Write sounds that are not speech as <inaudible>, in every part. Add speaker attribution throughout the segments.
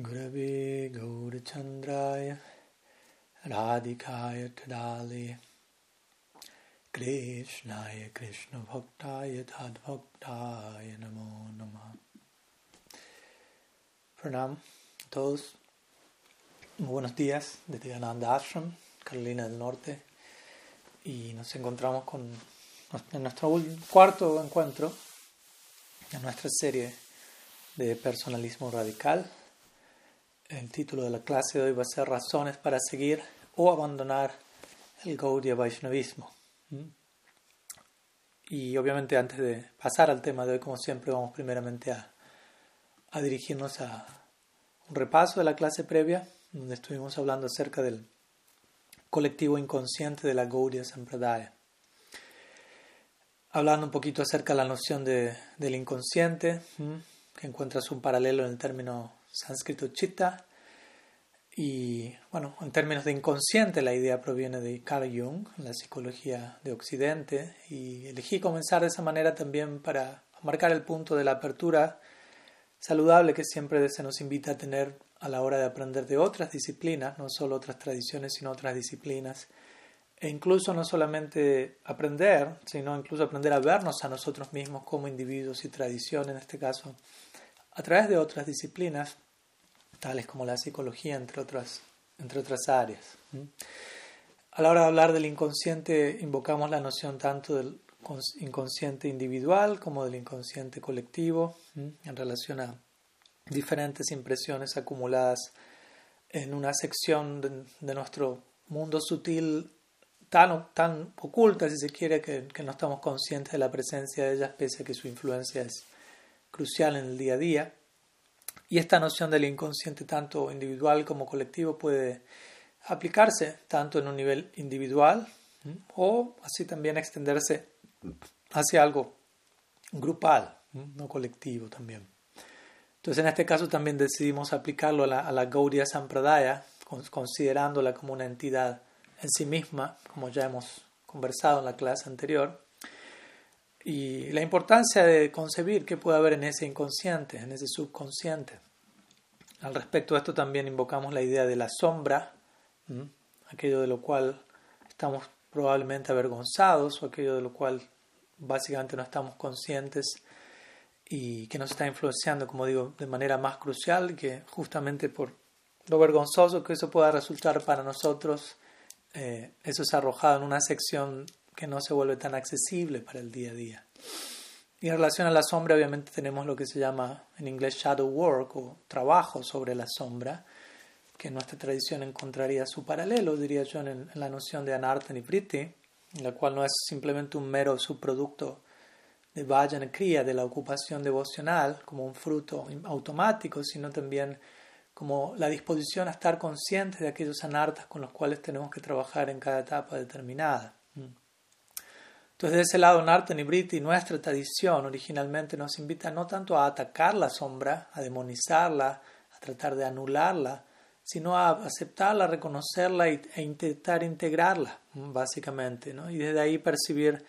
Speaker 1: Gurave Gaurachandraya Radhikaya Tadali Krishnaya Krishna Bhaktaya Tadbhaktaya Namo Namah Pranam a todos. Muy buenos días desde Ananda Ashram, Carolina del Norte. Y nos encontramos con, en nuestro cuarto encuentro en nuestra serie de personalismo radical el título de la clase de hoy va a ser Razones para seguir o abandonar el Gaudiya Vaishnavismo. Y obviamente antes de pasar al tema de hoy, como siempre, vamos primeramente a, a dirigirnos a un repaso de la clase previa, donde estuvimos hablando acerca del colectivo inconsciente de la Gaudiya Sampradaya. Hablando un poquito acerca de la noción de, del inconsciente, que encuentras un paralelo en el término sánscrito chitta. Y bueno, en términos de inconsciente, la idea proviene de Carl Jung, la psicología de Occidente, y elegí comenzar de esa manera también para marcar el punto de la apertura saludable que siempre se nos invita a tener a la hora de aprender de otras disciplinas, no solo otras tradiciones, sino otras disciplinas, e incluso no solamente aprender, sino incluso aprender a vernos a nosotros mismos como individuos y tradición, en este caso, a través de otras disciplinas, tales como la psicología, entre otras, entre otras áreas. A la hora de hablar del inconsciente, invocamos la noción tanto del inconsciente individual como del inconsciente colectivo en relación a diferentes impresiones acumuladas en una sección de, nuestro mundo sutil tan, tan oculta, si se quiere, que, que, no estamos conscientes de la presencia de ellas, pese a que su influencia es crucial en el día a día. Y esta noción del inconsciente, tanto individual como colectivo, puede aplicarse tanto en un nivel individual o así también extenderse hacia algo grupal, no colectivo también. Entonces, en este caso también decidimos aplicarlo a la, a la Gaudiya Sampradaya, considerándola como una entidad en sí misma, como ya hemos conversado en la clase anterior, y la importancia de concebir qué puede haber en ese inconsciente, en ese subconsciente. Al respecto de esto también invocamos la idea de la sombra, aquello de lo cual estamos probablemente avergonzados o aquello de lo cual básicamente no estamos conscientes y que nos está influenciando, como digo, de manera más crucial, que justamente por lo vergonzoso que eso pueda resultar para nosotros, eh, eso es arrojado en una sección que no se vuelve tan accesible para el día a día. Y en relación a la sombra, obviamente tenemos lo que se llama en inglés shadow work o trabajo sobre la sombra, que en nuestra tradición encontraría su paralelo, diría yo, en, la noción de anartha nivriti, la cual no es simplemente un mero subproducto de vajana kriya, de la ocupación devocional, como un fruto automático, sino también como la disposición a estar conscientes de aquellos anartas con los cuales tenemos que trabajar en cada etapa determinada. Entonces, de ese lado, Nartan y Briti, nuestra tradición originalmente nos invita no tanto a atacar la sombra, a demonizarla, a tratar de anularla, sino a aceptarla, reconocerla e intentar integrarla, básicamente, ¿no? y desde ahí percibir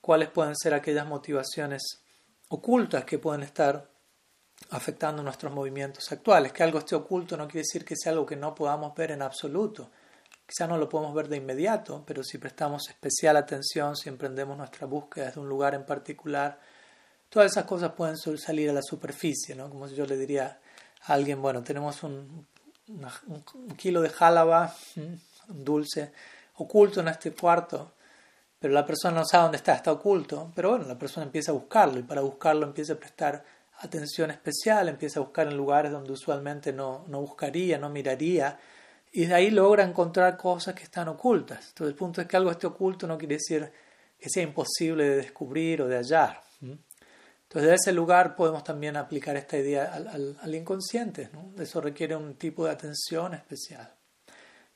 Speaker 1: cuáles pueden ser aquellas motivaciones ocultas que pueden estar afectando nuestros movimientos actuales. Que algo esté oculto no quiere decir que sea algo que no podamos ver en absoluto. Quizá no lo podemos ver de inmediato, pero si prestamos especial atención, si emprendemos nuestra búsqueda desde un lugar en particular, todas esas cosas pueden salir a la superficie, ¿no? Como si yo le diría a alguien, bueno, tenemos un, kilo de jálaba, un dulce, oculto en este cuarto, pero la persona no sabe dónde está, está oculto, pero bueno, la persona empieza a buscarlo y para buscarlo empieza a prestar atención especial, empieza a buscar en lugares donde usualmente no, no buscaría, no miraría, y de ahí logra encontrar cosas que están ocultas. Entonces el punto es que algo esté oculto no quiere decir que sea imposible de descubrir o de hallar. Entonces de ese lugar podemos también aplicar esta idea al, inconsciente. Eso requiere un tipo de atención especial.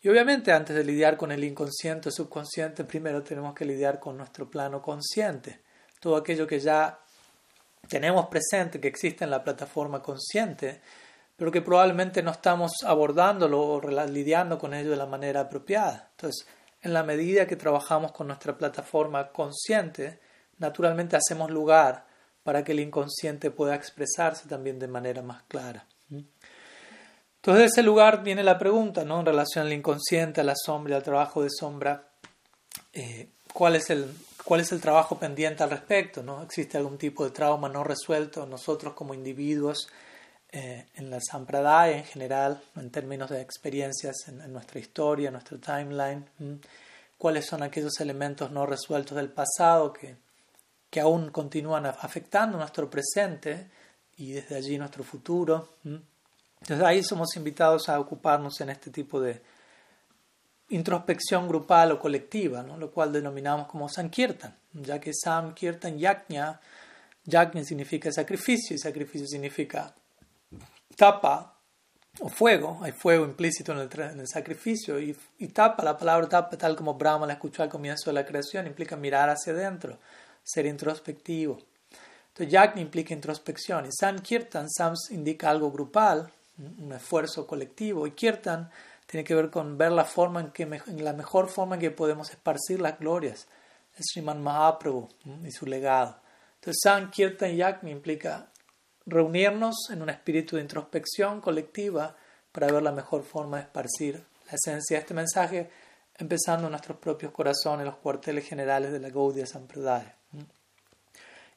Speaker 1: Y obviamente antes de lidiar con el inconsciente o subconsciente, primero tenemos que lidiar con nuestro plano consciente. Todo aquello que ya tenemos presente, que existe en la plataforma consciente, pero que probablemente no estamos abordándolo o lidiando con ello de la manera apropiada. Entonces, en la medida que trabajamos con nuestra plataforma consciente, naturalmente hacemos lugar para que el inconsciente pueda expresarse también de manera más clara. Entonces de ese lugar viene la pregunta, ¿no? En relación al inconsciente, a la sombra, al trabajo de sombra, eh, ¿cuál, es el, ¿cuál es el trabajo pendiente al respecto? ¿no? ¿Existe algún tipo de trauma no resuelto nosotros como individuos eh, en la Sampradaya en general, en términos de experiencias en, nuestra historia, en nuestro timeline? ¿Cuáles son aquellos elementos no resueltos del pasado que, que aún continúan afectando nuestro presente y desde allí nuestro futuro? Entonces ahí somos invitados a ocuparnos en este tipo de introspección grupal o colectiva, ¿no? lo cual denominamos como Sankirtan, ya que Sankirtan Yajna, Yajna significa sacrificio y sacrificio significa tapa o fuego, hay fuego implícito en el, sacrificio y, y, tapa, la palabra tapa tal como Brahma la escuchó al comienzo de la creación, implica mirar hacia adentro, ser introspectivo. Entonces Yajna implica introspección y Sankirtan, Sams indica algo grupal, un esfuerzo colectivo. Y Kirtan tiene que ver con ver la forma en que la mejor forma en que podemos esparcir las glorias es Sriman Mahaprabhu y su legado. Entonces, San Kirtan Yagni implica reunirnos en un espíritu de introspección colectiva para ver la mejor forma de esparcir la esencia de este mensaje, empezando en nuestros propios corazones, los cuarteles generales de la Gaudiya Sampradaya.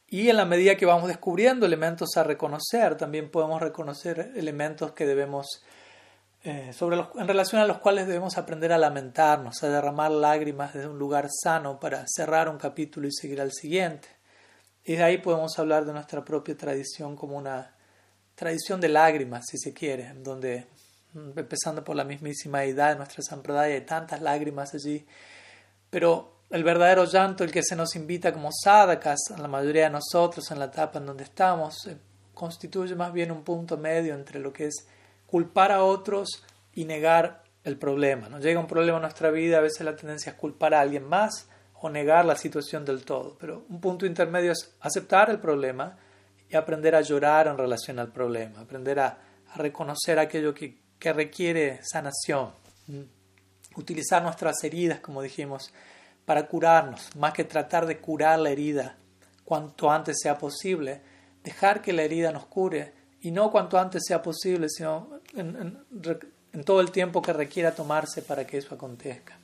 Speaker 1: Y en la medida que vamos descubriendo elementos a reconocer, también podemos reconocer elementos que debemos, eh, sobre los, en relación a los cuales debemos aprender a lamentarnos, a derramar lágrimas desde un lugar sano para cerrar un capítulo y seguir al siguiente. Y de ahí podemos hablar de nuestra propia tradición como una tradición de lágrimas, si se quiere, donde, mm, empezando por la mismísima edad de nuestra sampradaya, hay tantas lágrimas allí, pero el verdadero llanto, el que se nos invita como sadakas, a la mayoría de nosotros en la etapa en donde estamos, eh, constituye más bien un punto medio entre lo que es culpar a otros y negar el problema. Nos llega un problema en nuestra vida, a veces la tendencia es culpar a alguien más negar la situación del todo, pero un punto intermedio es aceptar el problema y aprender a llorar en relación al problema, aprender a, reconocer aquello que, que requiere sanación, utilizar nuestras heridas, como dijimos, para curarnos, más que tratar de curar la herida cuanto antes sea posible, dejar que la herida nos cure y no cuanto antes sea posible, sino en, todo el tiempo que requiera tomarse para que eso acontezca.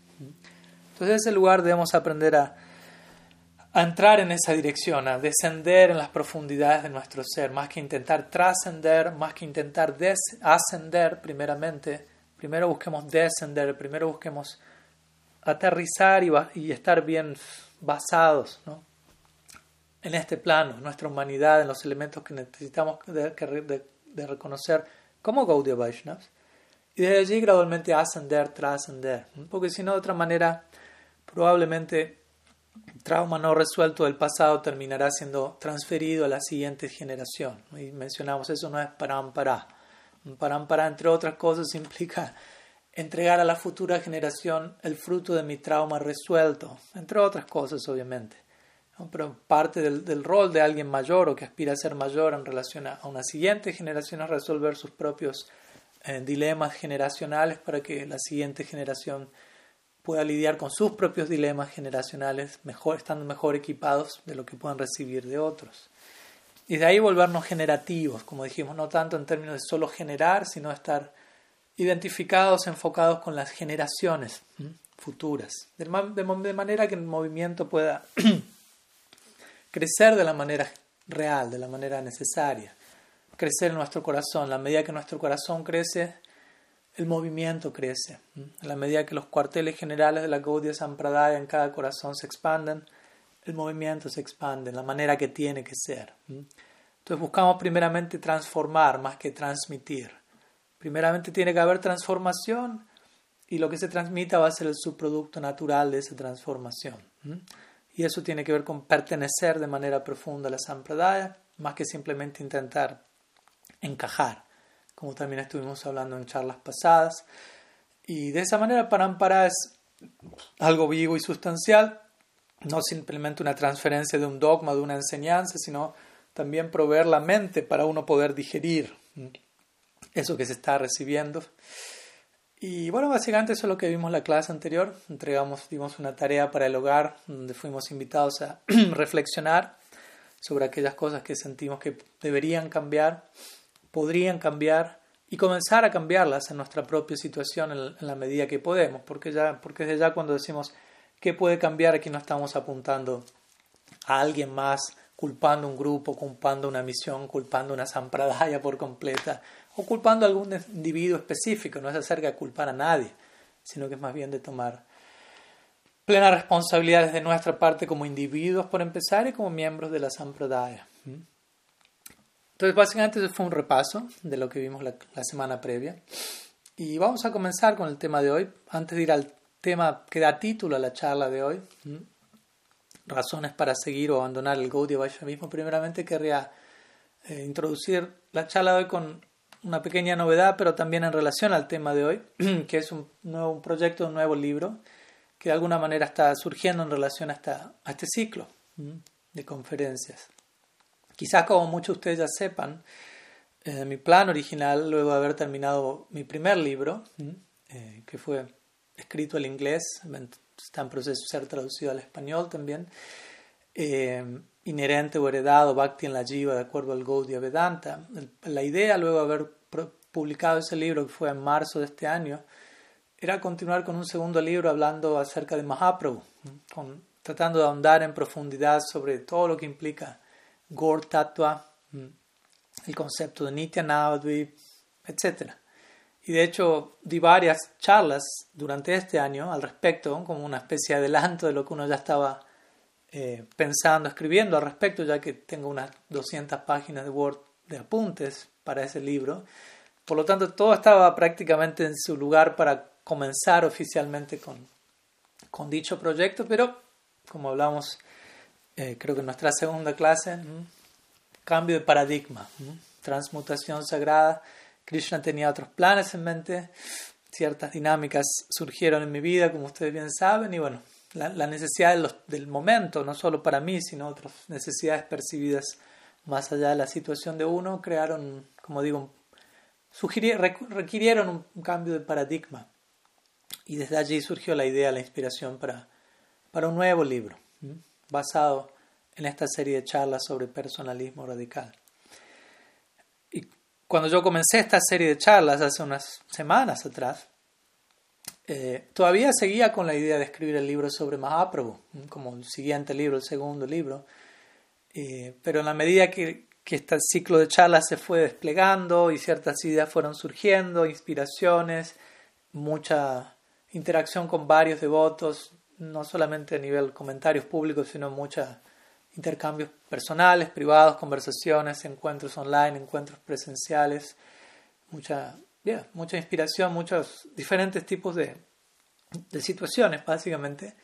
Speaker 1: Entonces, en ese lugar debemos aprender a, a entrar en esa dirección, a descender en las profundidades de nuestro ser, más que intentar trascender, más que intentar ascender primeramente, primero busquemos descender, primero busquemos aterrizar y, estar bien basados en este plano, en nuestra humanidad, en los elementos que necesitamos de, reconocer como Gaudiya Vaishnavas, y desde allí gradualmente ascender, trascender, porque si no, de otra manera, probablemente trauma no resuelto del pasado terminará siendo transferido a la siguiente generación. Y mencionamos eso no es parampara. Parampara, entre otras cosas, <laughs> implica entregar a la futura generación el fruto de mi trauma resuelto, entre otras cosas, obviamente. Pero parte del, rol de alguien mayor o que aspira a ser mayor en relación a, una siguiente generación es resolver sus propios eh, dilemas generacionales para que la siguiente generación pueda lidiar con sus propios dilemas generacionales, mejor, estando mejor equipados de lo que puedan recibir de otros. Y de ahí volvernos generativos, como dijimos, no tanto en términos de solo generar, sino estar identificados, enfocados con las generaciones futuras, de, manera que el movimiento pueda <clears throat> crecer de la manera real, de la manera necesaria, crecer en nuestro corazón. La medida que nuestro corazón crece, el movimiento crece. A la medida que los cuarteles generales de la Gaudiya Sampradaya en cada corazón se expanden, el movimiento se expande en la manera que tiene que ser. Entonces buscamos primeramente transformar más que transmitir. Primeramente tiene que haber transformación y lo que se transmita va a ser el subproducto natural de esa transformación. Y eso tiene que ver con pertenecer de manera profunda a la Sampradaya, más que simplemente intentar encajar, como también estuvimos hablando en charlas pasadas. Y de esa manera Parampara es algo vivo y sustancial, no simplemente una transferencia de un dogma, de una enseñanza, sino también proveer la mente para uno poder digerir eso que se está recibiendo. Y bueno, básicamente eso es lo que vimos en la clase anterior. Entregamos, dimos una tarea para el hogar donde fuimos invitados a <clears throat> reflexionar sobre aquellas cosas que sentimos que deberían cambiar, podrían cambiar y comenzar a cambiarlas en nuestra propia situación en, la medida que podemos, porque, ya, porque desde ya cuando decimos qué puede cambiar, aquí no estamos apuntando a alguien más, culpando un grupo, culpando una misión, culpando una sampradaya por completa, o culpando a algún individuo específico, no es acerca de culpar a nadie, sino que es más bien de tomar plena responsabilidad de nuestra parte como individuos por empezar y como miembros de la sampradaya. Entonces, básicamente eso fue un repaso de lo que vimos la, semana previa. Y vamos a comenzar con el tema de hoy. Antes de ir al tema que da título a la charla de hoy, razones para seguir o abandonar el Gaudiya Vaishnavismo, primeramente querría eh, introducir la charla de hoy con una pequeña novedad, pero también en relación al tema de hoy, <clears throat> que es un, nuevo, proyecto, un nuevo libro, que de alguna manera está surgiendo en relación a, esta, a este ciclo de conferencias. Quizás como muchos de ustedes ya sepan, eh, mi plan original, luego de haber terminado mi primer libro, eh, que fue escrito en inglés, está en proceso de ser traducido al español también, eh, inherente o heredado Bhakti en la Jiva de acuerdo al Gaudiya Vedanta. La idea, luego de haber publicado ese libro, que fue en marzo de este año, era continuar con un segundo libro hablando acerca de Mahaprabhu, tratando de ahondar en profundidad sobre todo lo que implica Gaur Tattva, mm, el concepto de Nitya Navadvip, etc. Y de hecho di varias charlas durante este año al respecto, como una especie de adelanto de lo que uno ya estaba eh, pensando, escribiendo al respecto, ya que tengo unas 200 páginas de Word de apuntes para ese libro. Por lo tanto, todo estaba prácticamente en su lugar para comenzar oficialmente con dicho proyecto, pero como hablamos eh, creo que nuestra segunda clase, cambio de paradigma, transmutación sagrada. Krishna tenía otros planes en mente, ciertas dinámicas surgieron en mi vida, como ustedes bien saben, y bueno, la, necesidad del momento, no solo para mí, sino otras necesidades percibidas más allá de la situación de uno, crearon, como digo, requirieron un, cambio de paradigma. Y desde allí surgió la idea, la inspiración para, para un nuevo libro basado en esta serie de charlas sobre personalismo radical. Y cuando yo comencé esta serie de charlas hace unas semanas atrás, eh, todavía seguía con la idea de escribir el libro sobre Mahaprabhu, como el siguiente libro, el segundo libro, eh, pero en la medida que, que este ciclo de charlas se fue desplegando y ciertas ideas fueron surgiendo, inspiraciones, mucha interacción con varios devotos, no solamente a nivel comentarios públicos, sino muchos intercambios personales, privados, conversaciones, encuentros online, encuentros presenciales, mucha, mucha inspiración, muchos diferentes tipos de, de situaciones, básicamente,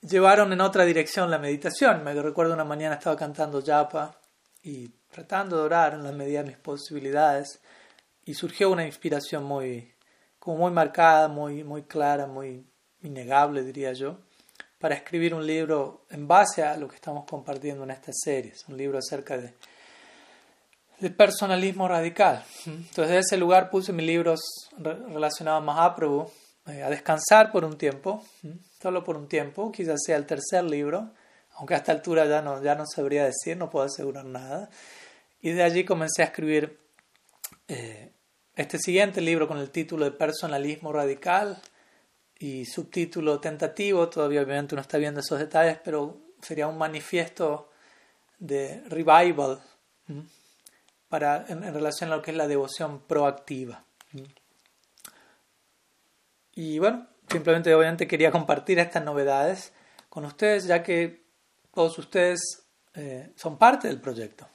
Speaker 1: llevaron en otra dirección la meditación. Me recuerdo una mañana estaba cantando japa y tratando de orar en la medida mis posibilidades y surgió una inspiración muy, como muy marcada, muy, muy clara, muy innegable, diría yo, para escribir un libro en base a lo que estamos compartiendo en esta serie. Un libro acerca de, personalismo radical. Entonces, de ese lugar puse mis libros relacionados a Mahaprabhu eh, a descansar por un tiempo, solo por un tiempo, quizás sea el tercer libro, aunque a esta altura ya no, ya no sabría decir, no puedo asegurar nada. Y de allí comencé a escribir eh, este siguiente libro con el título de Personalismo Radical y subtítulo tentativo, todavía obviamente uno está viendo esos detalles, pero sería un manifiesto de revival para, en, relación a lo que es la devoción proactiva. Y bueno, simplemente obviamente quería compartir estas novedades con ustedes, ya que todos ustedes eh, son parte del proyecto,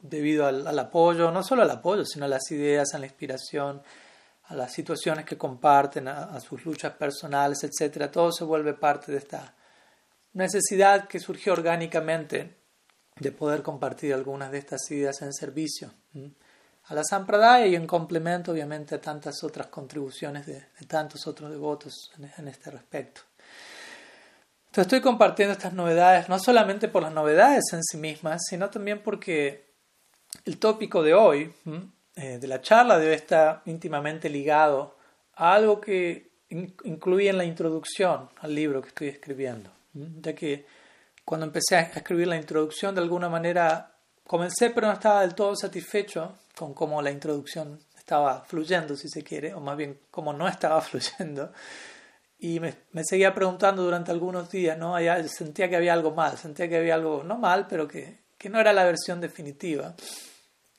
Speaker 1: debido al, al, apoyo, no solo al apoyo, sino a las ideas, a la inspiración, a las situaciones que comparten, a, sus luchas personales, etc. Todo se vuelve parte de esta necesidad que surgió orgánicamente de poder compartir algunas de estas ideas en servicio a la Sampradaya y en complemento, obviamente, a tantas otras contribuciones de, tantos otros devotos en, este respecto. Entonces estoy compartiendo estas novedades no solamente por las novedades en sí mismas, sino también porque el tópico de hoy, eh, de la charla debe estar íntimamente ligado a algo que incluye en la introducción al libro que estoy escribiendo. Ya que cuando empecé a escribir la introducción, de alguna manera comencé, pero no estaba del todo satisfecho con cómo la introducción estaba fluyendo, si se quiere, o más bien cómo no estaba <laughs> fluyendo. Y me, me seguía preguntando durante algunos días, ¿no? Allá sentía que había algo mal, sentía que había algo, no mal, pero que, que no era la versión definitiva.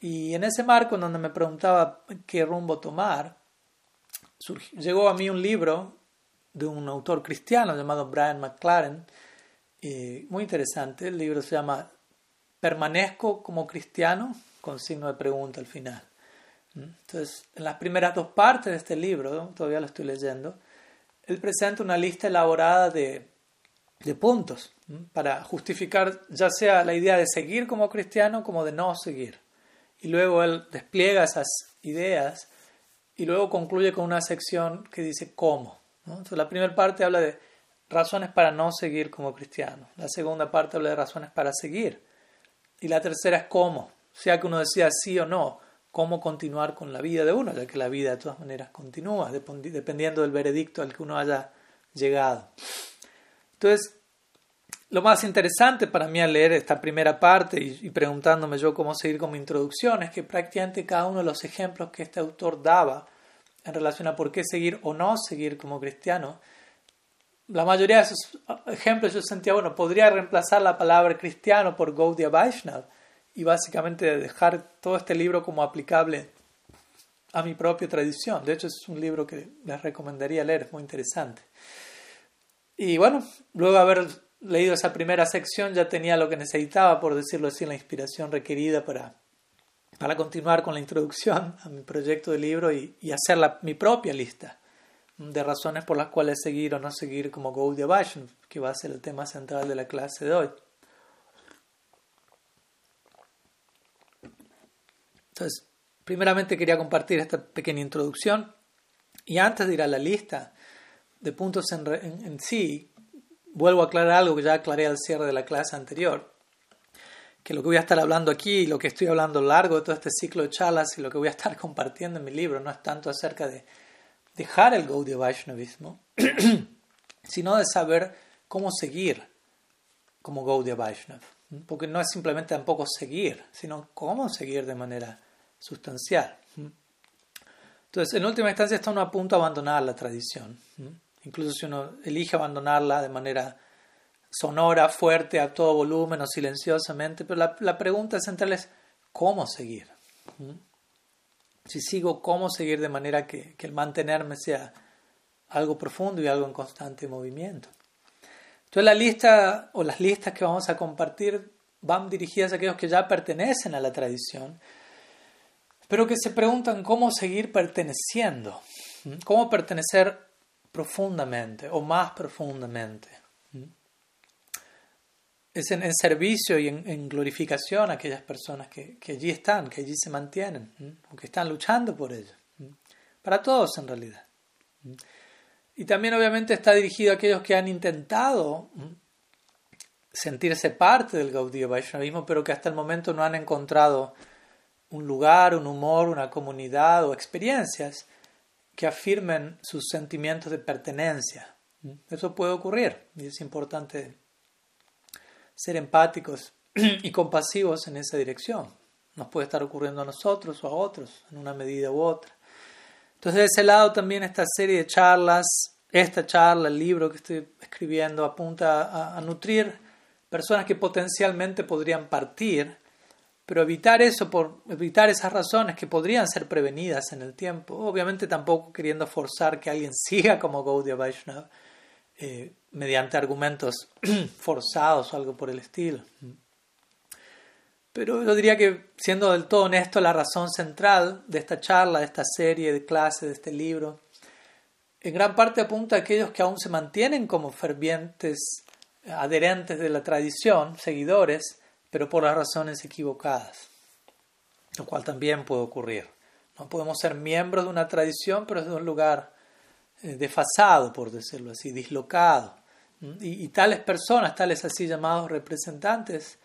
Speaker 1: Y en ese marco, donde me preguntaba qué rumbo tomar, llegó a mí un libro de un autor cristiano llamado Brian McLaren, eh, muy interesante. El libro se llama Permanezco como cristiano, con signo de pregunta al final. ¿Mm? Entonces, en las primeras dos partes de este libro, todavía lo estoy leyendo, él presenta una lista elaborada de, de puntos para justificar ya sea la idea de seguir como cristiano como de no seguir. Y luego él despliega esas ideas y luego concluye con una sección que dice cómo. Entonces, la primera parte habla de razones para no seguir como cristiano. La segunda parte habla de razones para seguir. Y la tercera es cómo. Sea que uno decida sí o no, cómo continuar con la vida de uno, ya que la vida de todas maneras continúa, dependiendo del veredicto al que uno haya llegado. Entonces, lo más interesante para mí al leer esta primera parte y, preguntándome yo cómo seguir con mi introducción es que prácticamente cada uno de los ejemplos que este autor daba en relación a por qué seguir o no seguir como cristiano, la mayoría de esos ejemplos yo sentía, bueno, podría reemplazar la palabra cristiano por Gaudiya Vaishnav y básicamente dejar todo este libro como aplicable a mi propia tradición. De hecho, es un libro que les recomendaría leer, es muy interesante. Y bueno, luego haber leído esa primera sección ya tenía lo que necesitaba, por decirlo así, la inspiración requerida para para continuar con la introducción <laughs> a mi proyecto de libro y, hacer mi propia lista de razones por las cuales seguir o no seguir como Gaudiya Vaishnav, que va a ser el tema central de la clase de hoy. Entonces, primeramente quería compartir esta pequeña introducción y antes de ir a la lista de puntos en sí, vuelvo a aclarar algo que ya aclaré al cierre de la clase anterior que lo que voy a estar hablando aquí lo que estoy hablando a lo largo de todo este ciclo de charlas y lo que voy a estar <laughs> compartiendo en mi libro no es tanto acerca de dejar el Gaudiya Vaishnavismo, <clears throat> sino de saber cómo seguir como Gaudiya Vaishnav. Porque no es simplemente tampoco seguir, sino cómo seguir de manera sustancial. Entonces, en última instancia, está uno a punto de abandonar la tradición. Incluso si uno elige abandonarla de manera sonora, fuerte, a todo volumen o silenciosamente, pero la, la pregunta central es ¿cómo seguir? ¿Mm? Si sigo, ¿cómo seguir de manera que, que el mantenerme sea algo profundo y algo en constante movimiento? Entonces la lista o las listas que vamos a compartir van dirigidas a aquellos que ya pertenecen a la tradición, pero que se preguntan cómo seguir perteneciendo, ¿Mm? cómo pertenecer profundamente o más profundamente es en, servicio y en, glorificación a aquellas personas que, allí están, que allí se mantienen, o que están luchando por ello. Para todos en realidad. Y también obviamente está dirigido a aquellos que han intentado sentirse parte del Gaudiya Vaishnavismo, pero que hasta el momento no han encontrado un lugar, un humor, una comunidad o experiencias que afirmen sus sentimientos de pertenencia. Eso puede ocurrir y es importante ser empáticos y compasivos en esa dirección. Nos puede estar ocurriendo a nosotros o a otros en una medida u otra. Entonces, de ese lado también esta serie de charlas, esta charla, el libro que estoy escribiendo, apunta a, nutrir personas que potencialmente podrían partir, pero evitar eso, por evitar esas razones que podrían ser prevenidas en el tiempo, obviamente tampoco queriendo forzar que alguien <laughs> siga como Gaudiya Vaishnava, eh, mediante argumentos <clears throat> forzados o algo por el estilo. Pero yo diría que, siendo del todo honesto, la razón central de esta charla, de esta serie de clases, de este libro, en gran parte apunta a aquellos que aún se mantienen como fervientes adherentes de la tradición, seguidores, pero por las razones equivocadas, lo cual también puede ocurrir. No podemos ser miembros de una tradición, pero desde un lugar eh, desfasado, por decirlo así, dislocado. Y, tales personas, tales así llamados representantes,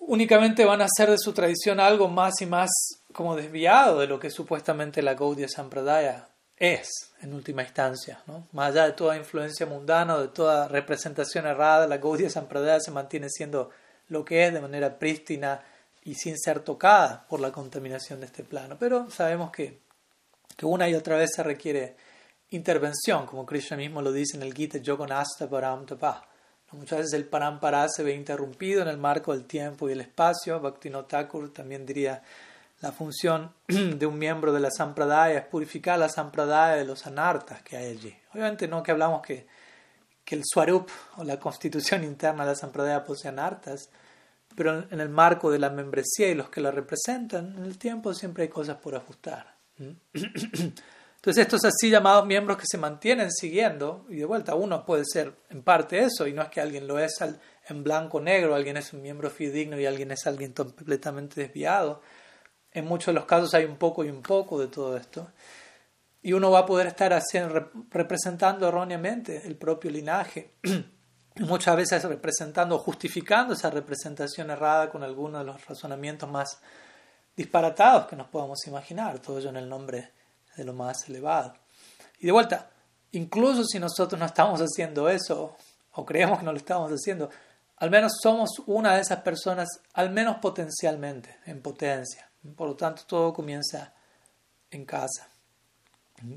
Speaker 1: únicamente van a hacer de su tradición algo más y más como desviado de lo que supuestamente la Gaudiya Sampradaya es, en última instancia. ¿no? Más allá de toda influencia mundana, de toda representación errada, la Gaudiya Sampradaya se mantiene siendo lo que es de manera prístina y sin ser tocada por la contaminación de este plano. Pero sabemos que, que una y otra vez se requiere intervención, como Krishna mismo lo dice en el Gita Yoganasta Param Tapa. Muchas veces el parampara se ve interrumpido en el marco del tiempo y el espacio. Bhaktivinoda Thakur también diría la función <clears throat> de un miembro de la sampradaya es purificar la sampradaya de los anartas que hay allí. Obviamente no que hablamos que, que el swarup o la constitución interna de la sampradaya posee anartas, pero en el marco de la membresía y los que la representan, en el tiempo siempre hay cosas por ajustar. <clears throat> Entonces estos así llamados miembros que se mantienen siguiendo, y de vuelta uno puede ser en parte eso, y no es que alguien lo es en blanco negro, alguien es un miembro fidedigno y alguien es alguien completamente desviado. En muchos de los casos hay un poco y un poco de todo esto. Y uno va a poder estar haciendo, representando erróneamente el propio linaje, <clears throat> muchas veces representando o justificando esa representación errada con algunos de los razonamientos más disparatados que nos podamos imaginar, todo ello en el nombre de lo más elevado. Y de vuelta, incluso si nosotros no estamos haciendo eso, o creemos que no lo estamos haciendo, al menos somos una de esas personas, al menos potencialmente, en potencia. Por lo tanto, todo comienza en casa,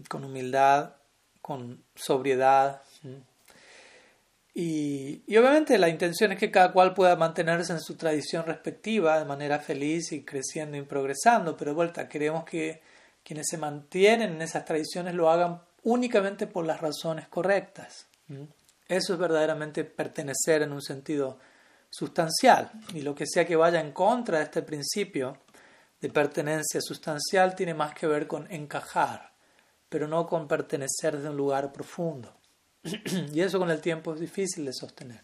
Speaker 1: con humildad, con sobriedad. Y, y, obviamente la intención es que cada cual pueda mantenerse en su tradición respectiva de manera feliz y creciendo y progresando, pero vuelta, queremos que quienes se mantienen en esas tradiciones lo hagan únicamente por las razones correctas. Eso es verdaderamente pertenecer en un sentido sustancial. Y lo que sea que vaya en contra de este principio de pertenencia sustancial tiene más que ver con encajar, pero no con pertenecer de un lugar profundo. <clears throat> y eso con el tiempo es difícil de sostener.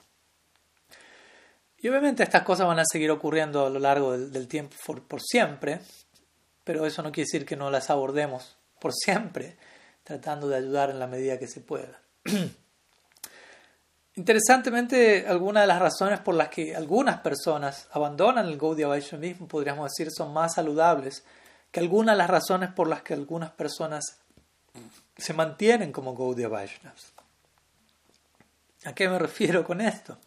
Speaker 1: Y obviamente estas cosas van a seguir ocurriendo a lo largo del, tiempo por siempre, pero eso no quiere decir que no las abordemos por siempre, tratando de ayudar en la medida que se pueda. <clears throat> Interesantemente, algunas de las razones por las que algunas personas abandonan el Gaudiya Vaishnavismo, podríamos decir, son más saludables que algunas de las razones por las que algunas personas se mantienen como Gaudiya Vaishnavas. ¿A qué me refiero con esto?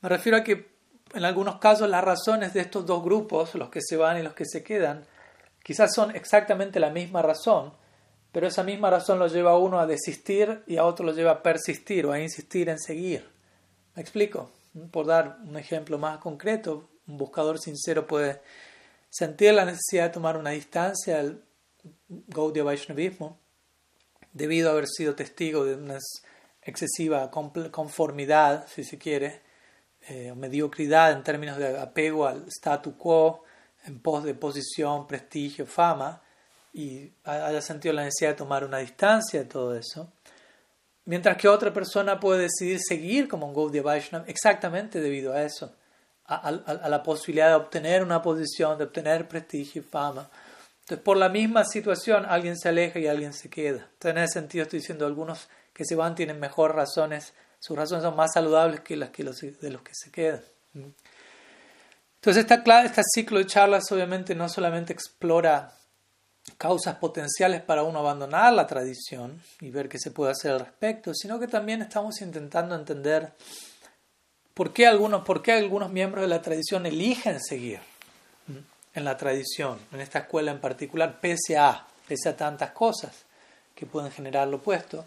Speaker 1: Me refiero a que en algunos casos las razones de estos dos grupos, los que se van y los que se quedan, Quizás son exactamente la misma razón, pero esa misma razón lo lleva a uno a desistir y a otro lo lleva a persistir o a insistir en seguir. ¿Me explico? Por dar un ejemplo más concreto, un buscador sincero puede sentir la necesidad de tomar una distancia al Gaudiya Vaishnavismo debido a haber sido testigo de una excesiva conformidad, si se quiere, eh, mediocridad en términos de apego al statu quo, en pos de posición, prestigio, fama, y haya sentido la necesidad de tomar una distancia de todo eso, mientras que otra persona puede decidir seguir como un Gaudiya Vaishnava exactamente debido a eso, a, la posibilidad de obtener una posición, de obtener prestigio y fama. Entonces, por la misma situación, alguien se aleja y alguien se queda. Entonces, en ese sentido, estoy diciendo, algunos que se van tienen mejor razones, sus razones son más saludables que las los, de los que se quedan. Entonces, esta, este ciclo de charlas obviamente no solamente explora causas potenciales para uno abandonar la tradición y ver qué se puede hacer al respecto, sino que también estamos intentando entender por qué algunos, por qué algunos miembros de la tradición eligen seguir en la tradición, en esta escuela en particular, pese a, pese a tantas cosas que pueden generar lo opuesto,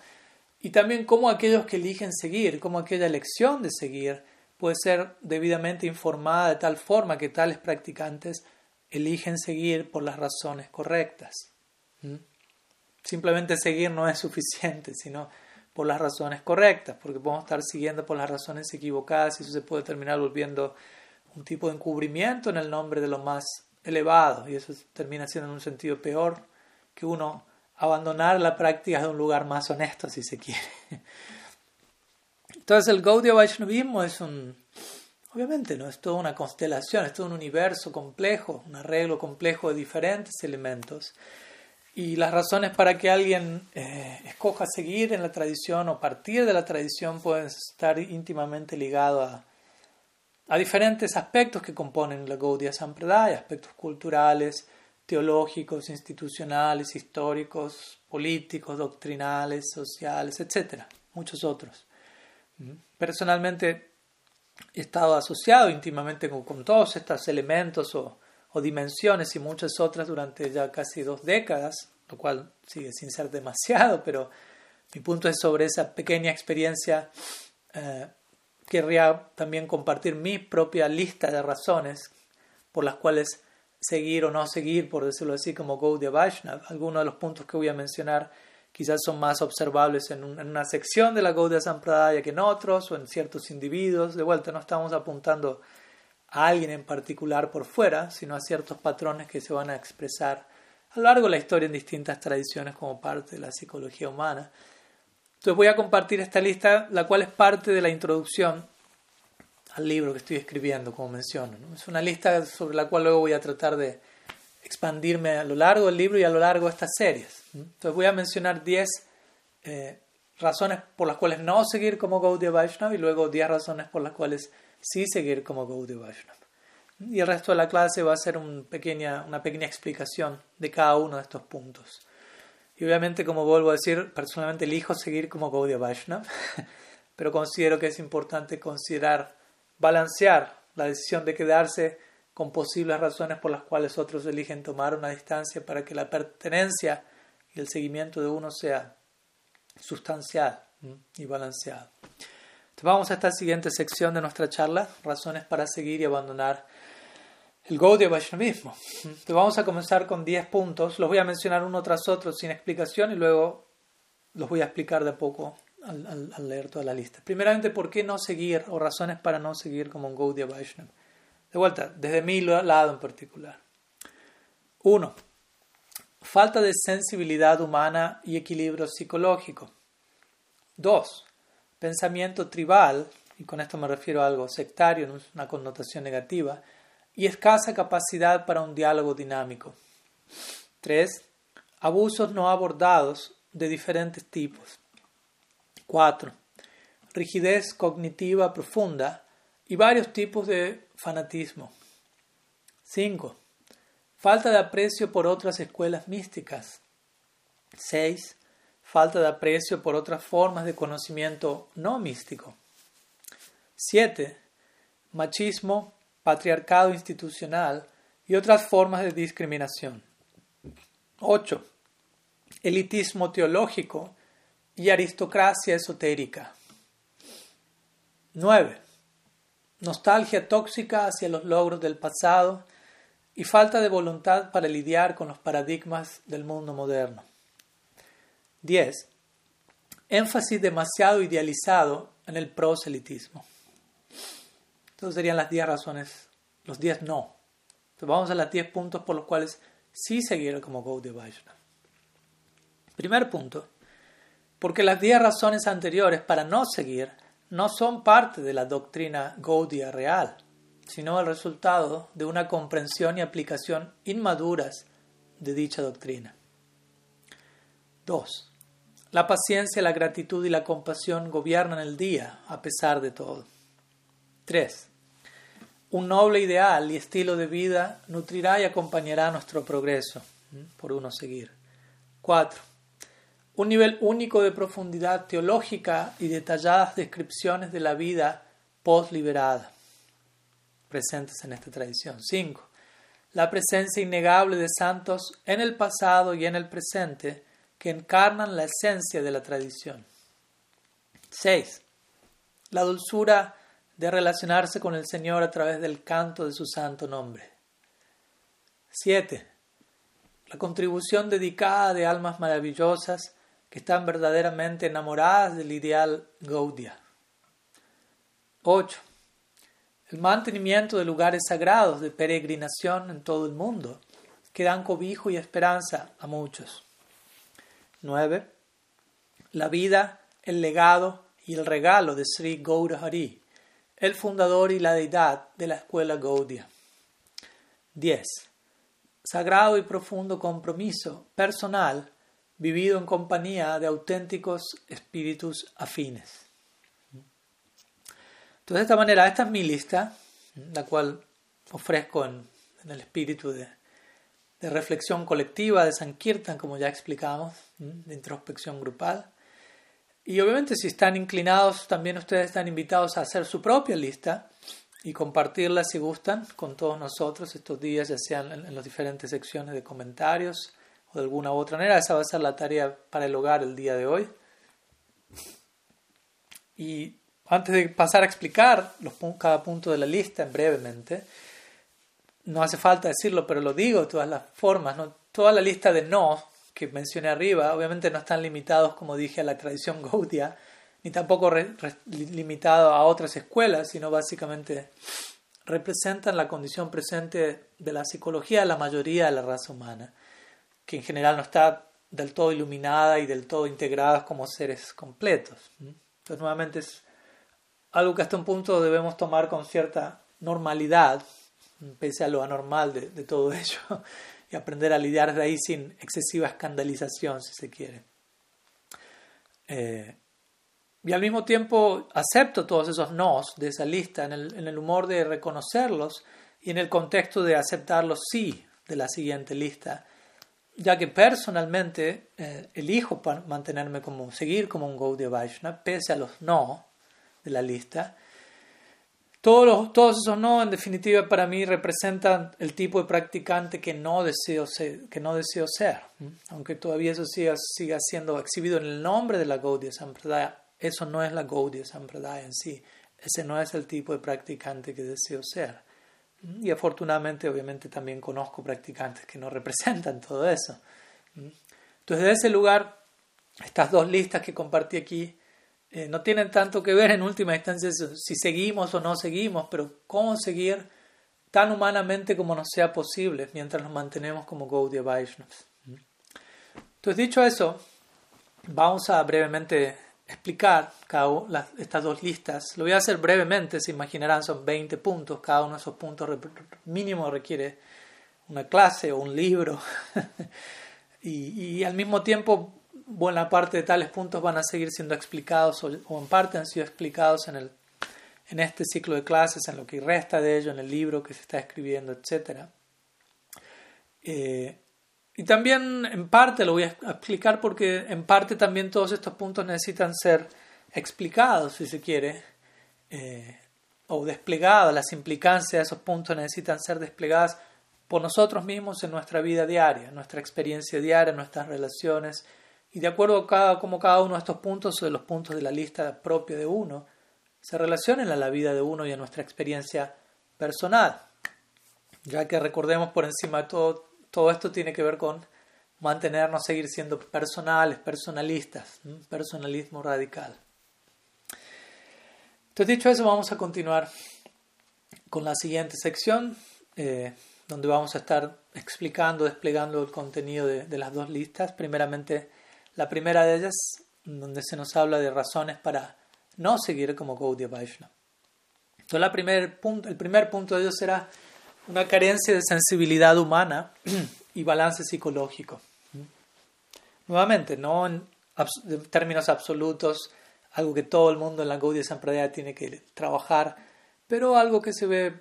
Speaker 1: y también cómo aquellos que eligen seguir, cómo aquella elección de seguir, puede ser debidamente informada de tal forma que tales practicantes eligen seguir por las razones correctas. ¿Mm? Simplemente seguir no es suficiente, sino por las razones correctas, porque podemos estar siguiendo por las razones equivocadas y eso se puede terminar volviendo un tipo de encubrimiento en el nombre de lo más elevado y eso termina siendo en un sentido peor que uno abandonar la práctica de un lugar más honesto, si se quiere. <laughs> Entonces el Gaudiya Vaishnavismo es un, obviamente no es toda una constelación, es todo un universo complejo, un arreglo complejo de diferentes elementos. Y las razones para que alguien eh, escoja seguir en la tradición o partir de la tradición pueden estar íntimamente ligados a, a diferentes aspectos que componen la Gaudiya Sampradaya, aspectos culturales, teológicos, institucionales, históricos, políticos, doctrinales, sociales, etc. Muchos otros. Personalmente he estado asociado íntimamente con, todos estos elementos o, o dimensiones y muchas otras durante ya casi dos décadas, lo cual sigue sin ser demasiado, pero mi punto es sobre esa pequeña experiencia. Eh, querría también compartir mi propia lista de razones por las cuales seguir o no seguir, por decirlo así, como Gaudiya Vaishnav. Algunos de los puntos que voy a mencionar quizás son más observables en, una sección de la Gaudiya Sampradaya que en otros o en ciertos individuos. De vuelta, no estamos apuntando a alguien en particular por fuera, sino a ciertos patrones que se van a expresar a lo largo de la historia en distintas tradiciones como parte de la psicología humana. Entonces voy a compartir esta lista, la cual es parte de la introducción al libro que estoy escribiendo, como menciono. Es una lista sobre la cual luego voy a tratar de expandirme a lo largo del libro y a lo largo de estas series. Entonces voy a mencionar 10 eh, razones por las cuales no seguir como Gaudiya Vaishnav y luego 10 razones por las cuales sí seguir como Gaudiya Vaishnav. Y el resto de la clase va a ser una pequeña explicación de cada uno de estos puntos. Y obviamente, como vuelvo a decir, personalmente elijo seguir como Gaudiya Vaishnava, <laughs> pero considero que es importante considerar, balancear la decisión de quedarse con posibles razones por las cuales otros eligen tomar una distancia para que la pertenencia y el seguimiento de uno sea sustancial y balanceado. Vamos a esta siguiente sección de nuestra charla, razones para seguir y abandonar el Gaudiya Vaishnavismo. Entonces vamos a comenzar con 10 puntos, los voy a mencionar uno tras otro sin explicación y luego los voy a explicar de a poco al, leer toda la lista. Primeramente, ¿por qué no seguir o razones para no seguir como un Gaudiya Vaishnava? De vuelta, desde mi lado en particular. Uno, falta de sensibilidad humana y equilibrio psicológico. Dos, pensamiento tribal, y con esto me refiero a algo sectario, una connotación negativa, y escasa capacidad para un diálogo dinámico. 3. Abusos no abordados de diferentes tipos. 4. Rigidez cognitiva profunda y varios tipos de fanatismo. 5. Falta de aprecio por otras escuelas místicas. 6. Falta de aprecio por otras formas de conocimiento no místico. 7. Machismo patriarcado institucional y otras formas de discriminación. 8. Elitismo teológico y aristocracia esotérica. 9. Nostalgia tóxica hacia los logros del pasado y falta de voluntad para lidiar con los paradigmas del mundo moderno. 10. Énfasis demasiado idealizado en el proselitismo. Entonces serían las 10 razones, los 10 no. Entonces vamos a los 10 puntos por los cuales sí seguir como Gaudiya Vaishnava. Primer punto, porque las 10 razones anteriores para no seguir no son parte de la doctrina Gaudiya real, sino el resultado de una comprensión y aplicación inmaduras de dicha doctrina. 2. La paciencia, la gratitud y la compasión gobiernan el día a pesar de todo. 3. Un noble ideal y estilo de vida nutrirá y acompañará nuestro progreso, por uno seguir. 4. Un nivel único de profundidad teológica y detalladas descripciones de la vida post-liberada, presentes en esta tradición. 5. La presencia innegable de santos en el pasado y en el presente que encarnan la esencia de la tradición. 6. La dulzura de relacionarse con el Señor a través del canto de su santo nombre. 7. La contribución dedicada de almas maravillosas que están verdaderamente enamoradas del ideal Gaudia. 8. El mantenimiento de lugares sagrados de peregrinación en todo el mundo que dan cobijo y esperanza a muchos. 9. La vida, el legado y el regalo de Sri Gaurahari el fundador y la deidad de la escuela Gaudia. 10. Sagrado y profundo compromiso personal vivido en compañía de auténticos espíritus afines. Entonces, de esta manera, esta es mi lista, la cual ofrezco en, el espíritu de, reflexión colectiva de Sankirtan, como ya explicamos, de introspección grupal. Y obviamente si están inclinados, también ustedes están invitados a hacer su propia lista y compartirla si gustan con todos nosotros estos días, ya sean en, las diferentes secciones de comentarios o de alguna u otra manera. Esa va a ser la tarea para el hogar el día de hoy. Y antes de pasar a explicar los, cada punto de la lista brevemente, no hace falta decirlo, pero lo digo de todas las formas, ¿no? toda la lista de no que mencioné arriba, obviamente no están limitados, como dije, a la tradición <laughs> Gaudia, ni tampoco limitados a otras escuelas, sino básicamente representan la condición presente de la psicología de la mayoría de la raza humana, que en general no está del todo iluminada y del todo integrada como seres completos. Entonces, nuevamente es algo que hasta un punto debemos tomar con cierta normalidad, pese a lo anormal de todo ello y aprender a lidiar de ahí sin excesiva escandalización, si se quiere. Eh, y al mismo tiempo acepto todos esos nos de esa lista en el, en el, humor de reconocerlos y en el contexto de aceptar los sí de la siguiente lista, ya que personalmente eh, elijo mantenerme como, seguir como un Gaudiya Vaishnava, pese a los no de la lista, todos, esos no, en definitiva, para mí representan el tipo de practicante que no deseo ser. Que no deseo ser. Aunque todavía eso siga, siga siendo exhibido en el nombre de la Gaudiya Sampradaya, eso no es la Gaudiya Sampradaya en sí. Ese no es el tipo de practicante que deseo ser. Y afortunadamente, obviamente, también conozco practicantes que no representan todo eso. Entonces, de ese lugar, estas dos listas que compartí aquí eh, no tienen tanto que ver en última instancia si seguimos o no seguimos, pero cómo seguir tan humanamente como nos sea posible mientras nos mantenemos como Gaudiya Vaishnavas. Entonces, dicho eso, vamos a brevemente explicar cada estas dos listas. Lo voy a hacer brevemente, se imaginarán, son 20 puntos. Cada uno de esos puntos mínimo requiere una clase o un libro. <laughs> y, al mismo tiempo buena parte de tales puntos van a seguir siendo explicados o, en parte han sido explicados en, el, en este ciclo de clases, en lo que resta de ello, en el libro que se está escribiendo, etc. Eh, y también en parte lo voy a explicar porque en parte también todos estos puntos necesitan ser explicados, si se quiere, eh, o desplegados. Las implicancias de esos puntos necesitan ser desplegadas por nosotros mismos en nuestra vida diaria, nuestra experiencia diaria, nuestras relaciones y de acuerdo a cada, cómo cada uno de estos puntos, de los puntos de la lista propia de uno, se relacionen a la vida de uno y a nuestra experiencia personal. Ya que recordemos por encima de todo, todo esto tiene que ver con mantenernos, seguir siendo personales, personalistas, personalismo radical. Entonces, dicho eso, vamos a continuar con la siguiente sección, eh, donde vamos a estar explicando, desplegando el contenido de, de las dos listas. Primeramente, la primera de ellas, donde se nos habla de razones para no seguir como Gaudiya Vaishnava. Entonces, el primer punto de ello será una carencia de sensibilidad humana <clears throat> y balance psicológico. Nuevamente, no en, términos absolutos, algo que todo el mundo en la Gaudiya Sampradaya tiene que trabajar, pero algo que se ve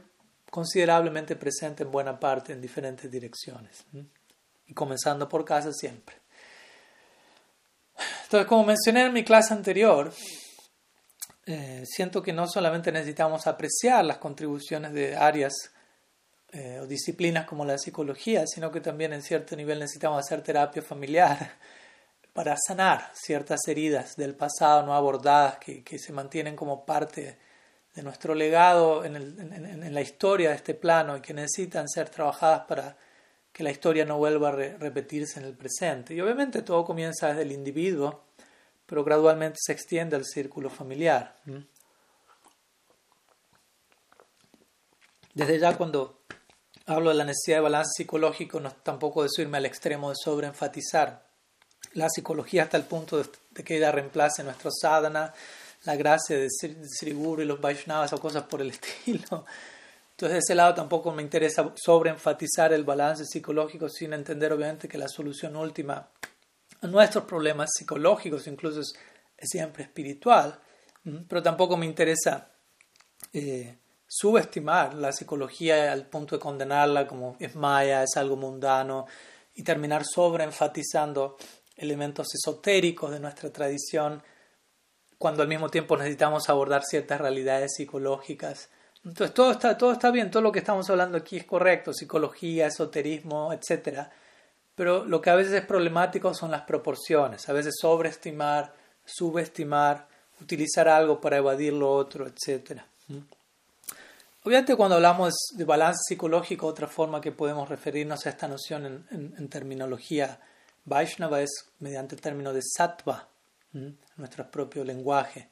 Speaker 1: considerablemente presente en buena parte en diferentes direcciones. Y comenzando por casa siempre. Entonces, como mencioné en mi clase anterior, eh, siento que no solamente necesitamos apreciar las contribuciones de áreas eh, o disciplinas como la psicología, sino que también en cierto nivel necesitamos hacer terapia familiar <laughs> para sanar ciertas heridas del pasado no abordadas que, se mantienen como parte de nuestro legado en, la historia de este plano y que necesitan ser trabajadas para que la historia no vuelva a repetirse en el presente. Y obviamente todo comienza desde el individuo, pero gradualmente se extiende al círculo familiar. Desde ya cuando hablo de la necesidad de balance psicológico, no tampoco de subirme al extremo de sobreenfatizar la psicología hasta el punto de, que ella reemplace nuestro sadhana, la gracia de Sri Guru y los Vaishnavas o cosas por el <laughs> estilo. Entonces, de ese lado tampoco me interesa sobreenfatizar el balance psicológico sin entender, obviamente, que la solución última a nuestros problemas psicológicos, incluso es, siempre espiritual. Pero tampoco me interesa eh, subestimar la psicología al punto de condenarla como es maya, es algo mundano, y terminar sobreenfatizando elementos esotéricos de nuestra tradición, cuando al mismo tiempo necesitamos abordar ciertas realidades psicológicas Entonces todo está, todo está bien, todo lo que estamos hablando aquí es correcto, psicología, esoterismo, etc. Pero lo que a veces es problemático son las proporciones, a veces sobreestimar, subestimar, utilizar algo para evadir lo otro, etc. Obviamente cuando hablamos de balance psicológico, otra forma que podemos referirnos a esta noción en, terminología Vaishnava es mediante el término de sattva, nuestro propio lenguaje.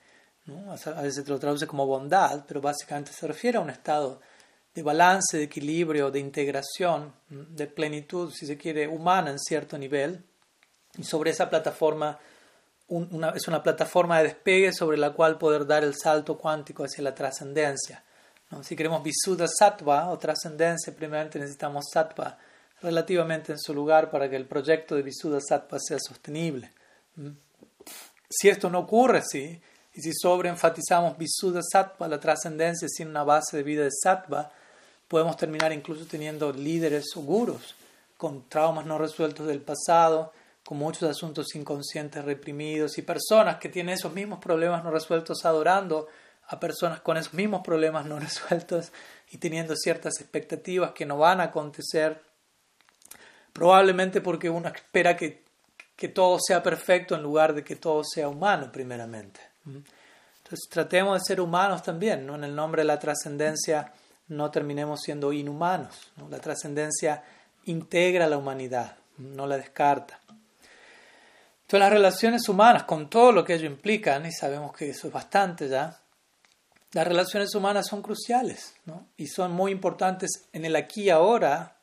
Speaker 1: A veces se lo traduce como bondad, pero básicamente se refiere a un estado de balance, de equilibrio, de integración, de plenitud, si se quiere, humana en cierto nivel. Y sobre esa plataforma, es una plataforma de despegue sobre la cual poder dar el salto cuántico hacia la trascendencia. Si queremos Visuddha Sattva o trascendencia, primeramente necesitamos Sattva relativamente en su lugar para que el proyecto de Visuddha Sattva sea sostenible. Si esto no ocurre así, y si sobreenfatizamos Visuddha Sattva, la trascendencia sin una base de vida de Sattva, podemos terminar incluso teniendo líderes o gurus con traumas no resueltos del pasado, con muchos asuntos inconscientes reprimidos y personas que tienen esos mismos problemas no resueltos adorando a personas con esos mismos problemas no <laughs> resueltos y teniendo ciertas expectativas que no van a acontecer, probablemente porque uno espera que, que todo sea perfecto en lugar de que todo sea humano primeramente. Entonces tratemos de ser humanos también, ¿no? en el nombre de la trascendencia no terminemos siendo inhumanos. La trascendencia integra la humanidad, no la descarta. Entonces las relaciones humanas, con todo lo que ello implican, y sabemos que eso es bastante ya, las relaciones humanas son cruciales y son muy importantes en el aquí y ahora,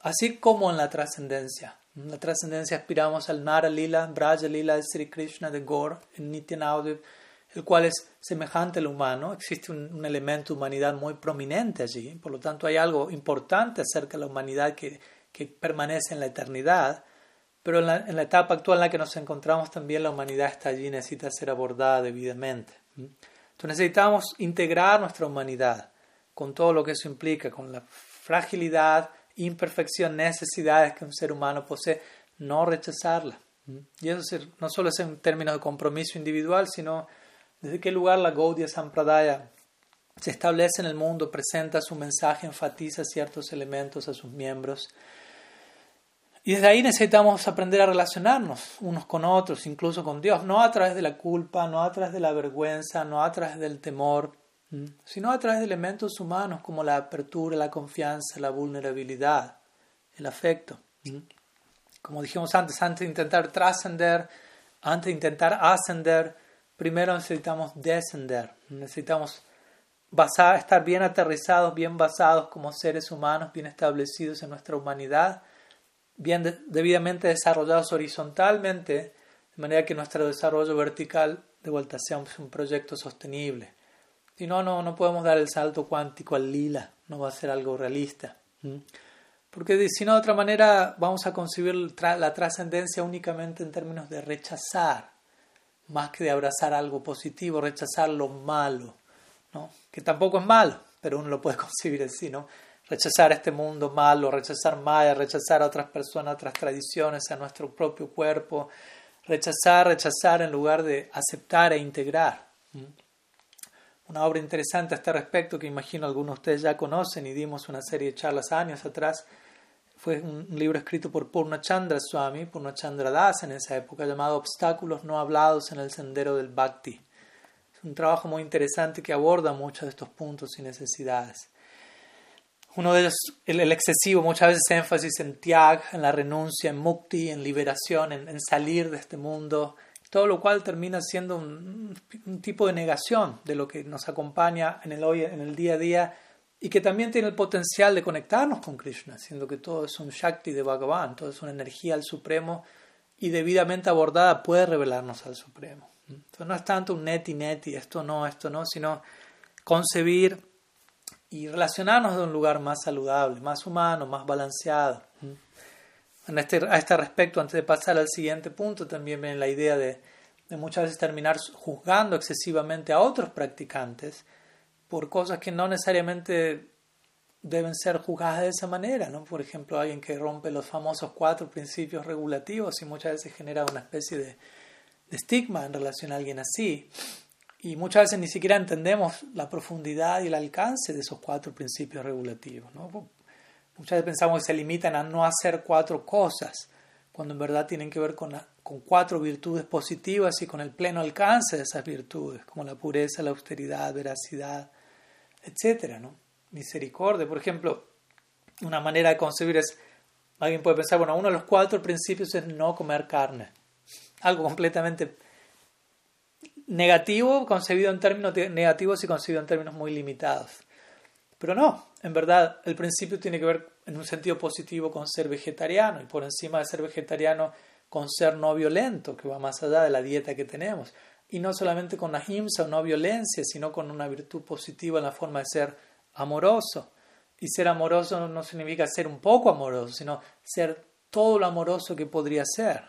Speaker 1: así como en la trascendencia. En la trascendencia aspiramos al Nara Lila, Braja Lila de Sri Krishna de Gore, en Nityanaudev, el cual es semejante al humano. Existe un, elemento de humanidad muy prominente allí, por lo tanto hay algo importante acerca de la humanidad que, que permanece en la eternidad. Pero en la, en la etapa actual en la que nos encontramos también la humanidad está allí y necesita ser abordada debidamente. Entonces necesitamos integrar nuestra humanidad con todo lo que eso implica, con la fragilidad, imperfección, necesidades que un ser humano posee, no rechazarla. Y eso no solo es en términos de compromiso individual, sino desde qué lugar la Gaudiya Sampradaya se establece en el mundo, presenta su mensaje, enfatiza ciertos elementos a sus miembros y desde ahí necesitamos aprender a relacionarnos unos con otros, incluso con Dios, no a través de la culpa, no a través de la vergüenza, no a través del temor, sino a través de elementos humanos como la apertura, la confianza, la vulnerabilidad, el afecto. Como dijimos antes, antes de intentar trascender, antes de intentar ascender, primero necesitamos descender, necesitamos basar, estar bien aterrizados, bien basados como seres humanos, bien establecidos en nuestra humanidad bien debidamente desarrollados horizontalmente, de manera que nuestro desarrollo vertical de vuelta sea un, proyecto sostenible. Si no, no, no podemos dar el salto cuántico al lila, no va a ser algo realista. Porque si no, de otra manera, vamos a concebir la trascendencia únicamente en términos de rechazar, más que de abrazar algo positivo, rechazar lo malo, ¿no? que tampoco es malo, pero uno lo puede <laughs> concebir así, ¿no? rechazar este mundo malo, rechazar Maya, rechazar a otras personas, otras tradiciones, a nuestro propio cuerpo, rechazar, rechazar en lugar de aceptar e integrar. Una obra interesante a este respecto que imagino algunos de ustedes ya conocen y dimos una serie de charlas años atrás fue un libro escrito por Purnachandra Swami, Purnachandra Das en esa época, llamado Obstáculos no hablados en el sendero del Bhakti. Es un trabajo muy interesante que aborda muchos de estos puntos y necesidades. Uno de ellos, el, excesivo, muchas veces énfasis en tiag, en la renuncia, en mukti, en liberación, en, salir de este mundo, todo lo cual termina siendo un, tipo de negación de lo que nos acompaña en el, hoy, en el día a día y que también tiene el potencial de conectarnos con Krishna, siendo que todo es un Shakti de Bhagavan, todo es una energía al Supremo y debidamente abordada puede revelarnos al Supremo. Entonces no es tanto un neti neti, esto no, esto no, sino concebir y relacionarnos de un lugar más saludable, más humano, más balanceado. En este, a este respecto, antes de pasar al siguiente punto, también viene la idea de, de muchas veces terminar juzgando excesivamente a otros practicantes por cosas que no necesariamente deben ser juzgadas de esa manera, ¿no? Por ejemplo, alguien que rompe los famosos cuatro principios regulativos y muchas veces genera una especie de, estigma en relación a alguien así. Y muchas veces ni siquiera entendemos la profundidad y el alcance de esos cuatro principios regulativos. ¿no? Muchas veces pensamos que se limitan a no hacer cuatro cosas, cuando en verdad tienen que ver con, con cuatro virtudes positivas y con el pleno alcance de esas virtudes, como la pureza, la austeridad, veracidad, etc. ¿no? Misericordia, por ejemplo, una manera de concebir es, alguien puede pensar, bueno, uno de los cuatro principios es no comer carne. Algo completamente negativo, concebido en términos negativos y concebido en términos muy limitados. Pero no, en verdad el principio tiene que ver en un sentido positivo con ser vegetariano y por encima de ser vegetariano con ser no violento, que va más allá de la dieta que tenemos. Y no solamente con la o no violencia, sino con una virtud positiva en la forma de ser amoroso. Y ser amoroso no significa ser un poco amoroso, sino ser todo lo amoroso que podría ser.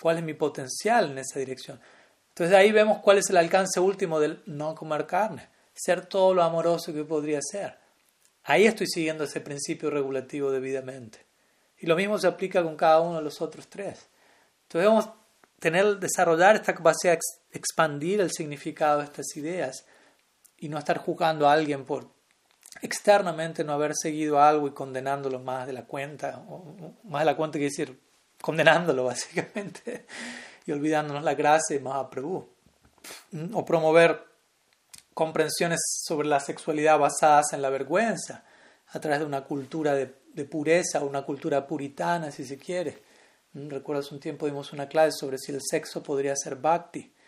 Speaker 1: ¿Cuál es mi potencial en esa dirección? Entonces ahí vemos cuál es el alcance último del no comer carne, ser todo lo amoroso que podría ser. Ahí estoy siguiendo ese principio regulativo debidamente. Y lo mismo se aplica con cada uno de los otros tres. Entonces debemos tener, desarrollar esta capacidad expandir el significado de estas ideas y no estar juzgando a alguien por externamente no haber seguido algo y condenándolo más de la cuenta, o más de la cuenta que decir, condenándolo <laughs> básicamente y olvidándonos la gracia y Mahaprabhu. O promover comprensiones sobre la sexualidad basadas en la vergüenza, a través de una cultura de, pureza, una cultura puritana, si se quiere. ¿Mm? Recuerdas un tiempo dimos una clase sobre si el sexo podría ser bhakti ¿Mm?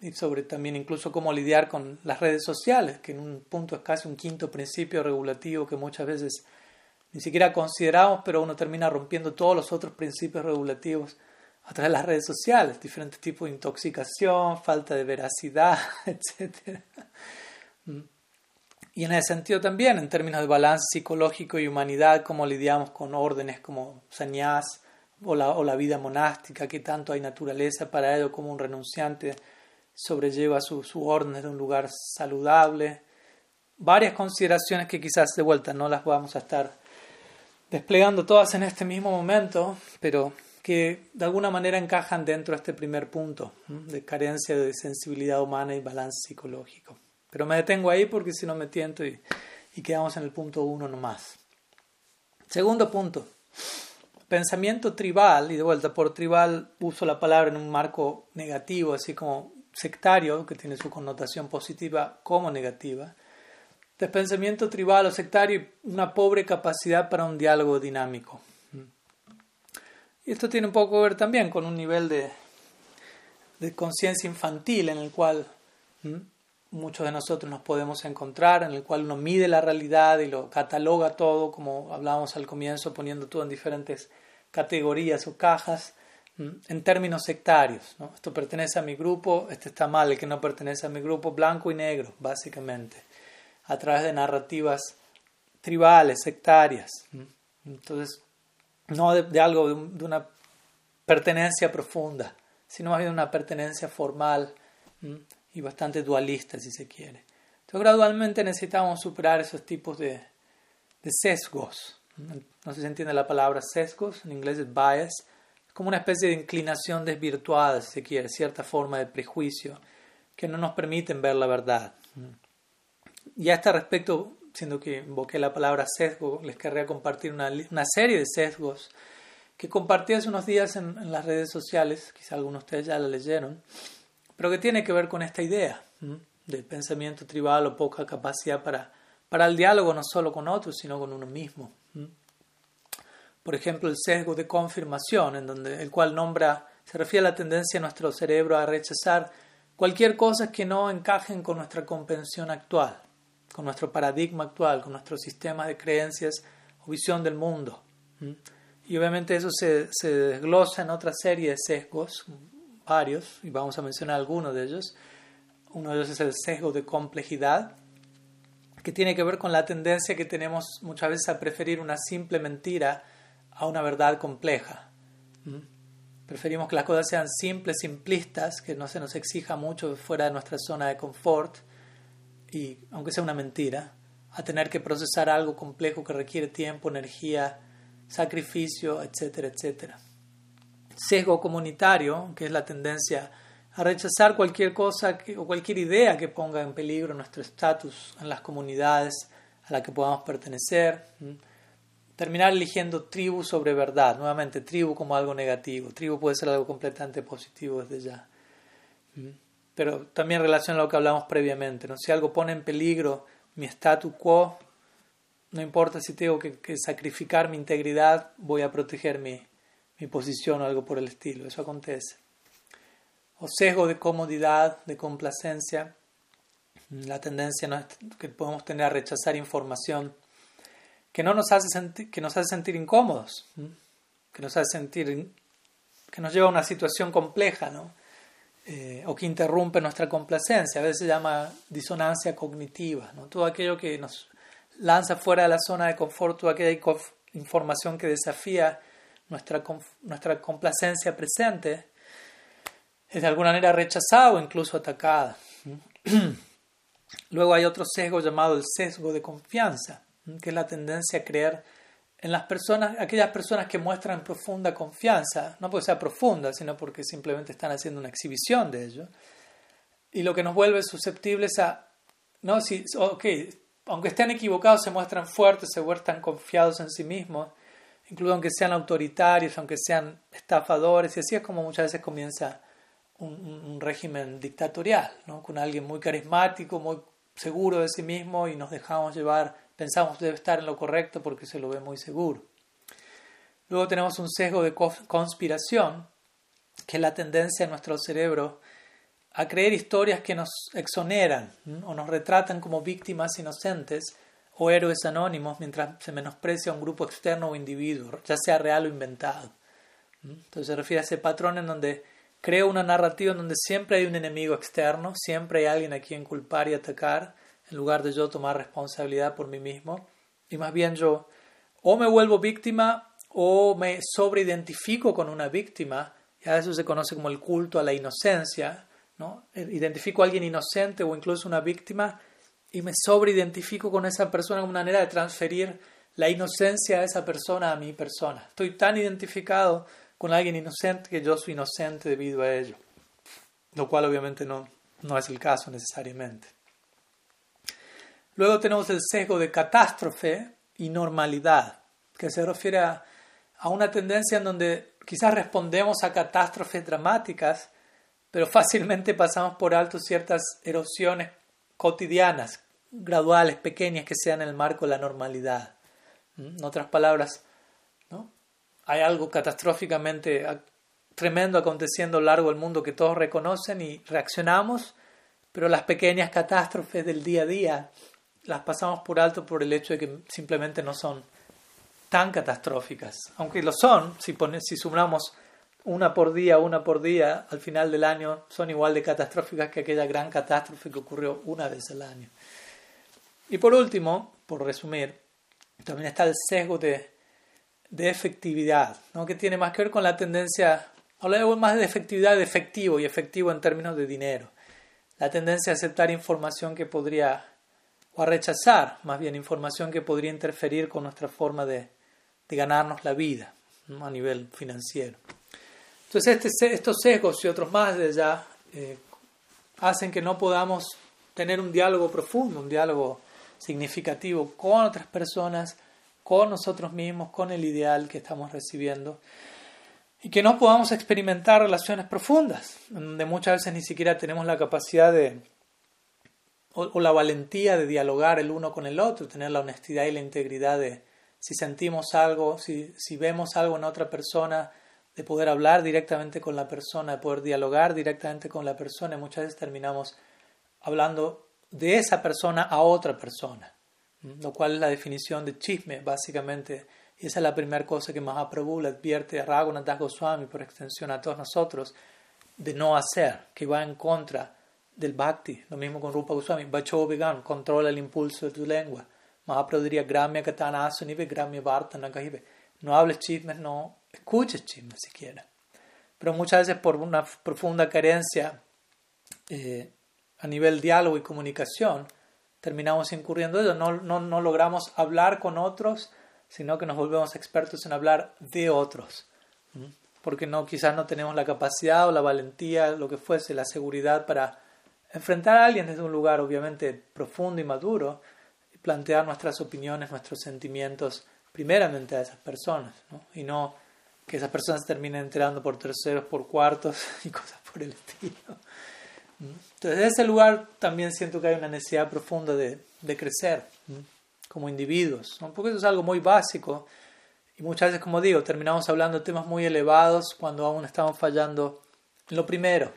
Speaker 1: Y sobre también incluso cómo lidiar con las redes sociales, que en un punto es casi un quinto principio regulativo que muchas veces ni siquiera consideramos, pero uno termina rompiendo todos los otros principios regulativos a través de las redes sociales, diferentes tipos de intoxicación, falta de veracidad, <laughs> etc. Y en ese sentido también, en términos de balance psicológico y humanidad, cómo lidiamos con órdenes como sannyas o la, o la vida monástica, qué tanto hay naturaleza para ello, como un renunciante sobrelleva sus su órdenes de un lugar saludable. Varias consideraciones que quizás de vuelta no las vamos a estar desplegando todas en este mismo momento, pero que de alguna manera encajan dentro de este primer punto de carencia de sensibilidad humana y balance psicológico. Pero me detengo ahí porque si no me tiento y, y quedamos en el punto uno nomás. Segundo punto, pensamiento tribal, y de vuelta por tribal uso la palabra en un marco negativo, así como sectario, que tiene su connotación positiva como negativa. De pensamiento tribal o sectario, una pobre capacidad para un diálogo dinámico. Y esto tiene un poco que ver también con un nivel de, de conciencia infantil en el cual muchos de nosotros nos podemos encontrar, en el cual uno mide la realidad y lo cataloga todo, como hablábamos al comienzo, poniendo todo en diferentes categorías o cajas, en términos sectarios. ¿no? Esto pertenece a mi grupo, este está mal, el que no pertenece a mi grupo, blanco y negro, básicamente, a través de narrativas tribales, sectarias. Entonces, no de, algo, de, una pertenencia profunda, sino más bien una pertenencia formal y bastante dualista, si se quiere. Entonces, gradualmente necesitamos superar esos tipos de, de sesgos. No sé si entiende la palabra sesgos, en inglés es bias, como una especie de inclinación desvirtuada, si se quiere, cierta forma de prejuicio que no nos permiten ver la verdad. Y a este respecto, siendo que invoqué la palabra sesgo, les querría compartir una, serie de sesgos que compartí hace unos días en, las redes sociales, quizá algunos de ustedes ya la leyeron, pero que tiene que ver con esta idea del pensamiento tribal o poca capacidad para, para el diálogo no solo con otros, sino con uno mismo. Por ejemplo, el sesgo de confirmación, en donde el cual nombra, se refiere a la tendencia de nuestro cerebro a rechazar cualquier cosa que no encajen con nuestra comprensión actual con nuestro paradigma actual, con nuestro sistema de creencias o visión del mundo. Y obviamente eso se, se desglosa en otra serie de sesgos, varios, y vamos a mencionar algunos de ellos. Uno de ellos es el sesgo de complejidad, que tiene que ver con la tendencia que tenemos muchas veces a preferir una simple mentira a una verdad compleja. Preferimos que las cosas sean simples, simplistas, que no se nos exija mucho fuera de nuestra zona de confort y aunque sea una mentira, a tener que procesar algo complejo que requiere tiempo, energía, sacrificio, etcétera, etcétera. Sesgo comunitario, que es la tendencia a rechazar cualquier cosa o cualquier idea que ponga en peligro nuestro estatus en las comunidades a las que podamos pertenecer. Terminar eligiendo tribu sobre verdad. Nuevamente, tribu como algo negativo. Tribu puede ser algo completamente positivo desde ya. Pero también en relación a lo que hablamos previamente. ¿no? Si algo pone en peligro mi status quo, no importa si tengo que, sacrificar mi integridad, voy a proteger mi, mi posición o algo por el estilo. Eso acontece. O sesgo de comodidad, de complacencia, la tendencia que podemos tener a rechazar información que no nos hace sentir, que nos hace sentir incómodos, que nos hace sentir que nos lleva a una situación compleja, ¿no? Eh, o que interrumpe nuestra complacencia. A veces se llama disonancia cognitiva, ¿no? Todo aquello que nos lanza fuera de la zona de confort, toda aquella información que desafía nuestra, nuestra complacencia presente, es de alguna manera rechazada o incluso atacada. <clears throat> Luego hay otro sesgo llamado el sesgo de confianza, que es la tendencia a creer en las personas, aquellas personas que muestran profunda confianza, no porque sea profunda, sino porque simplemente están haciendo una exhibición de ello. Y lo que nos vuelve susceptibles a, no, si, aunque estén equivocados, se muestran fuertes, se muestran confiados en sí mismos, incluso aunque sean autoritarios, aunque sean estafadores, y así es como muchas veces comienza un, régimen dictatorial, ¿no? con alguien muy carismático, muy seguro de sí mismo y nos dejamos llevar, pensamos debe estar en lo correcto porque se lo ve muy seguro. Luego tenemos un sesgo de conspiración, que es la tendencia de nuestro cerebro a creer historias que nos exoneran o nos retratan como víctimas inocentes o héroes anónimos mientras se menosprecia a un grupo externo o individuo, ya sea real o inventado. Entonces se refiere a ese patrón en donde creo una narrativa en donde siempre hay un enemigo externo, siempre hay alguien a quien culpar y atacar, en lugar de yo tomar responsabilidad por mí mismo. Y más bien yo o me vuelvo víctima o me sobreidentifico con una víctima, y a eso se conoce como el culto a la inocencia, ¿no? Identifico a alguien inocente o incluso una víctima y me sobreidentifico con esa persona como una manera de transferir la inocencia de esa persona a mi persona. Estoy tan identificado con alguien inocente que yo soy inocente debido a ello, lo cual obviamente no, no es el caso necesariamente. Luego tenemos el sesgo de catástrofe y normalidad, que se refiere a, una tendencia en donde quizás respondemos a catástrofes dramáticas, pero fácilmente pasamos por alto ciertas erosiones cotidianas, graduales, pequeñas, que sean el marco de la normalidad. En otras palabras, hay algo catastróficamente tremendo aconteciendo a lo largo del mundo que todos reconocen y reaccionamos, pero las pequeñas catástrofes del día a día las pasamos por alto por el hecho de que simplemente no son tan catastróficas. Aunque lo son, si, si sumamos una por día, una por día, al final del año son igual de catastróficas que aquella gran catástrofe que ocurrió una vez al año. Y por último, por resumir, también está el sesgo de de efectividad, ¿no? que tiene más que ver con la tendencia, hablamos más de efectividad de efectivo y efectivo en términos de dinero, la tendencia a aceptar información que podría, a rechazar más bien información que podría interferir con nuestra forma de, de ganarnos la vida a nivel financiero. Entonces este, estos sesgos y otros más de ya eh, hacen que no podamos tener un diálogo profundo, un diálogo significativo con otras personas, con nosotros mismos, con el ideal que estamos recibiendo, y que no podamos experimentar relaciones profundas, donde muchas veces ni siquiera tenemos la capacidad de, o, la valentía de dialogar el uno con el otro, tener la honestidad y la integridad de si sentimos algo, si, si vemos algo en otra persona, de poder hablar directamente con la persona, de poder dialogar directamente con la persona, y muchas veces terminamos hablando de esa persona a otra persona lo cual es la definición de chisme, básicamente. Y esa es la primera cosa que Mahaprabhu le advierte a Raghunath Goswami, por extensión a todos nosotros, de no hacer, que va en contra del bhakti. Lo mismo con Rupa Goswami. Bacho Vegan, controla el impulso de tu lengua. Mahaprabhu diría, Gramya Katanasunive, Gramya Vartanakahive. No hables chismes, no escuches chismes siquiera. Pero muchas veces por una profunda carencia eh, a nivel diálogo y comunicación, terminamos incurriendo en ello. No, no, no logramos hablar con otros, sino que nos volvemos expertos en hablar de otros. ¿Mm? porque no, quizás no tenemos la capacidad o la valentía, lo que fuese, la seguridad para enfrentar a alguien desde un lugar obviamente profundo y maduro y plantear nuestras opiniones, nuestros sentimientos primeramente a esas personas, ¿no? y no que esas personas terminen enterando por terceros, por cuartos <laughs> y cosas por el estilo. Entonces, en ese lugar también siento que hay una necesidad profunda de, crecer como individuos, porque eso es algo muy básico y muchas veces, como digo, terminamos hablando de temas muy elevados cuando aún estamos fallando lo primero,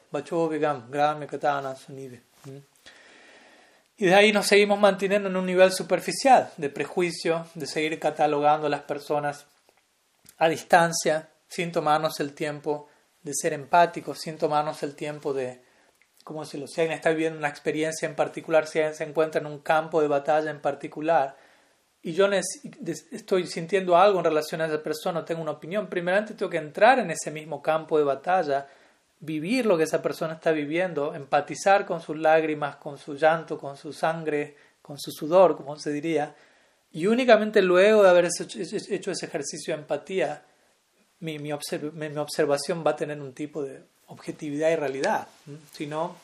Speaker 1: y de ahí nos seguimos manteniendo en un nivel superficial de prejuicio, de seguir catalogando a las personas a distancia, sin tomarnos el tiempo de ser empáticos, sin tomarnos el tiempo de, como si lo alguien está viviendo una experiencia en particular, si alguien se encuentra en un campo de batalla en particular, y yo estoy sintiendo algo en relación a esa persona, tengo una opinión, primeramente tengo que entrar en ese mismo campo de batalla, vivir lo que esa persona está viviendo, empatizar con sus lágrimas, con su llanto, con su sangre, con su sudor, como se diría, y únicamente luego de haber hecho ese ejercicio de empatía, mi, observación va a tener un tipo de objetividad y realidad. Si no,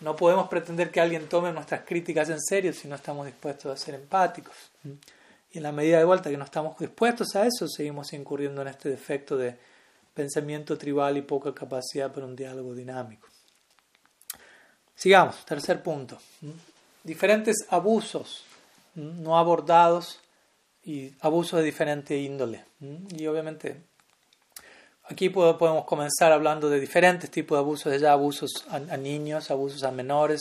Speaker 1: no podemos pretender que alguien tome nuestras críticas en serio si no estamos dispuestos a ser empáticos. Y en la medida de vuelta que no estamos dispuestos a eso, seguimos incurriendo en este defecto de pensamiento tribal y poca capacidad para un diálogo dinámico. Sigamos, tercer punto. Diferentes abusos no abordados y abusos de diferente índole. Y obviamente aquí podemos comenzar hablando de diferentes tipos de abusos, ya abusos a, niños, abusos a menores,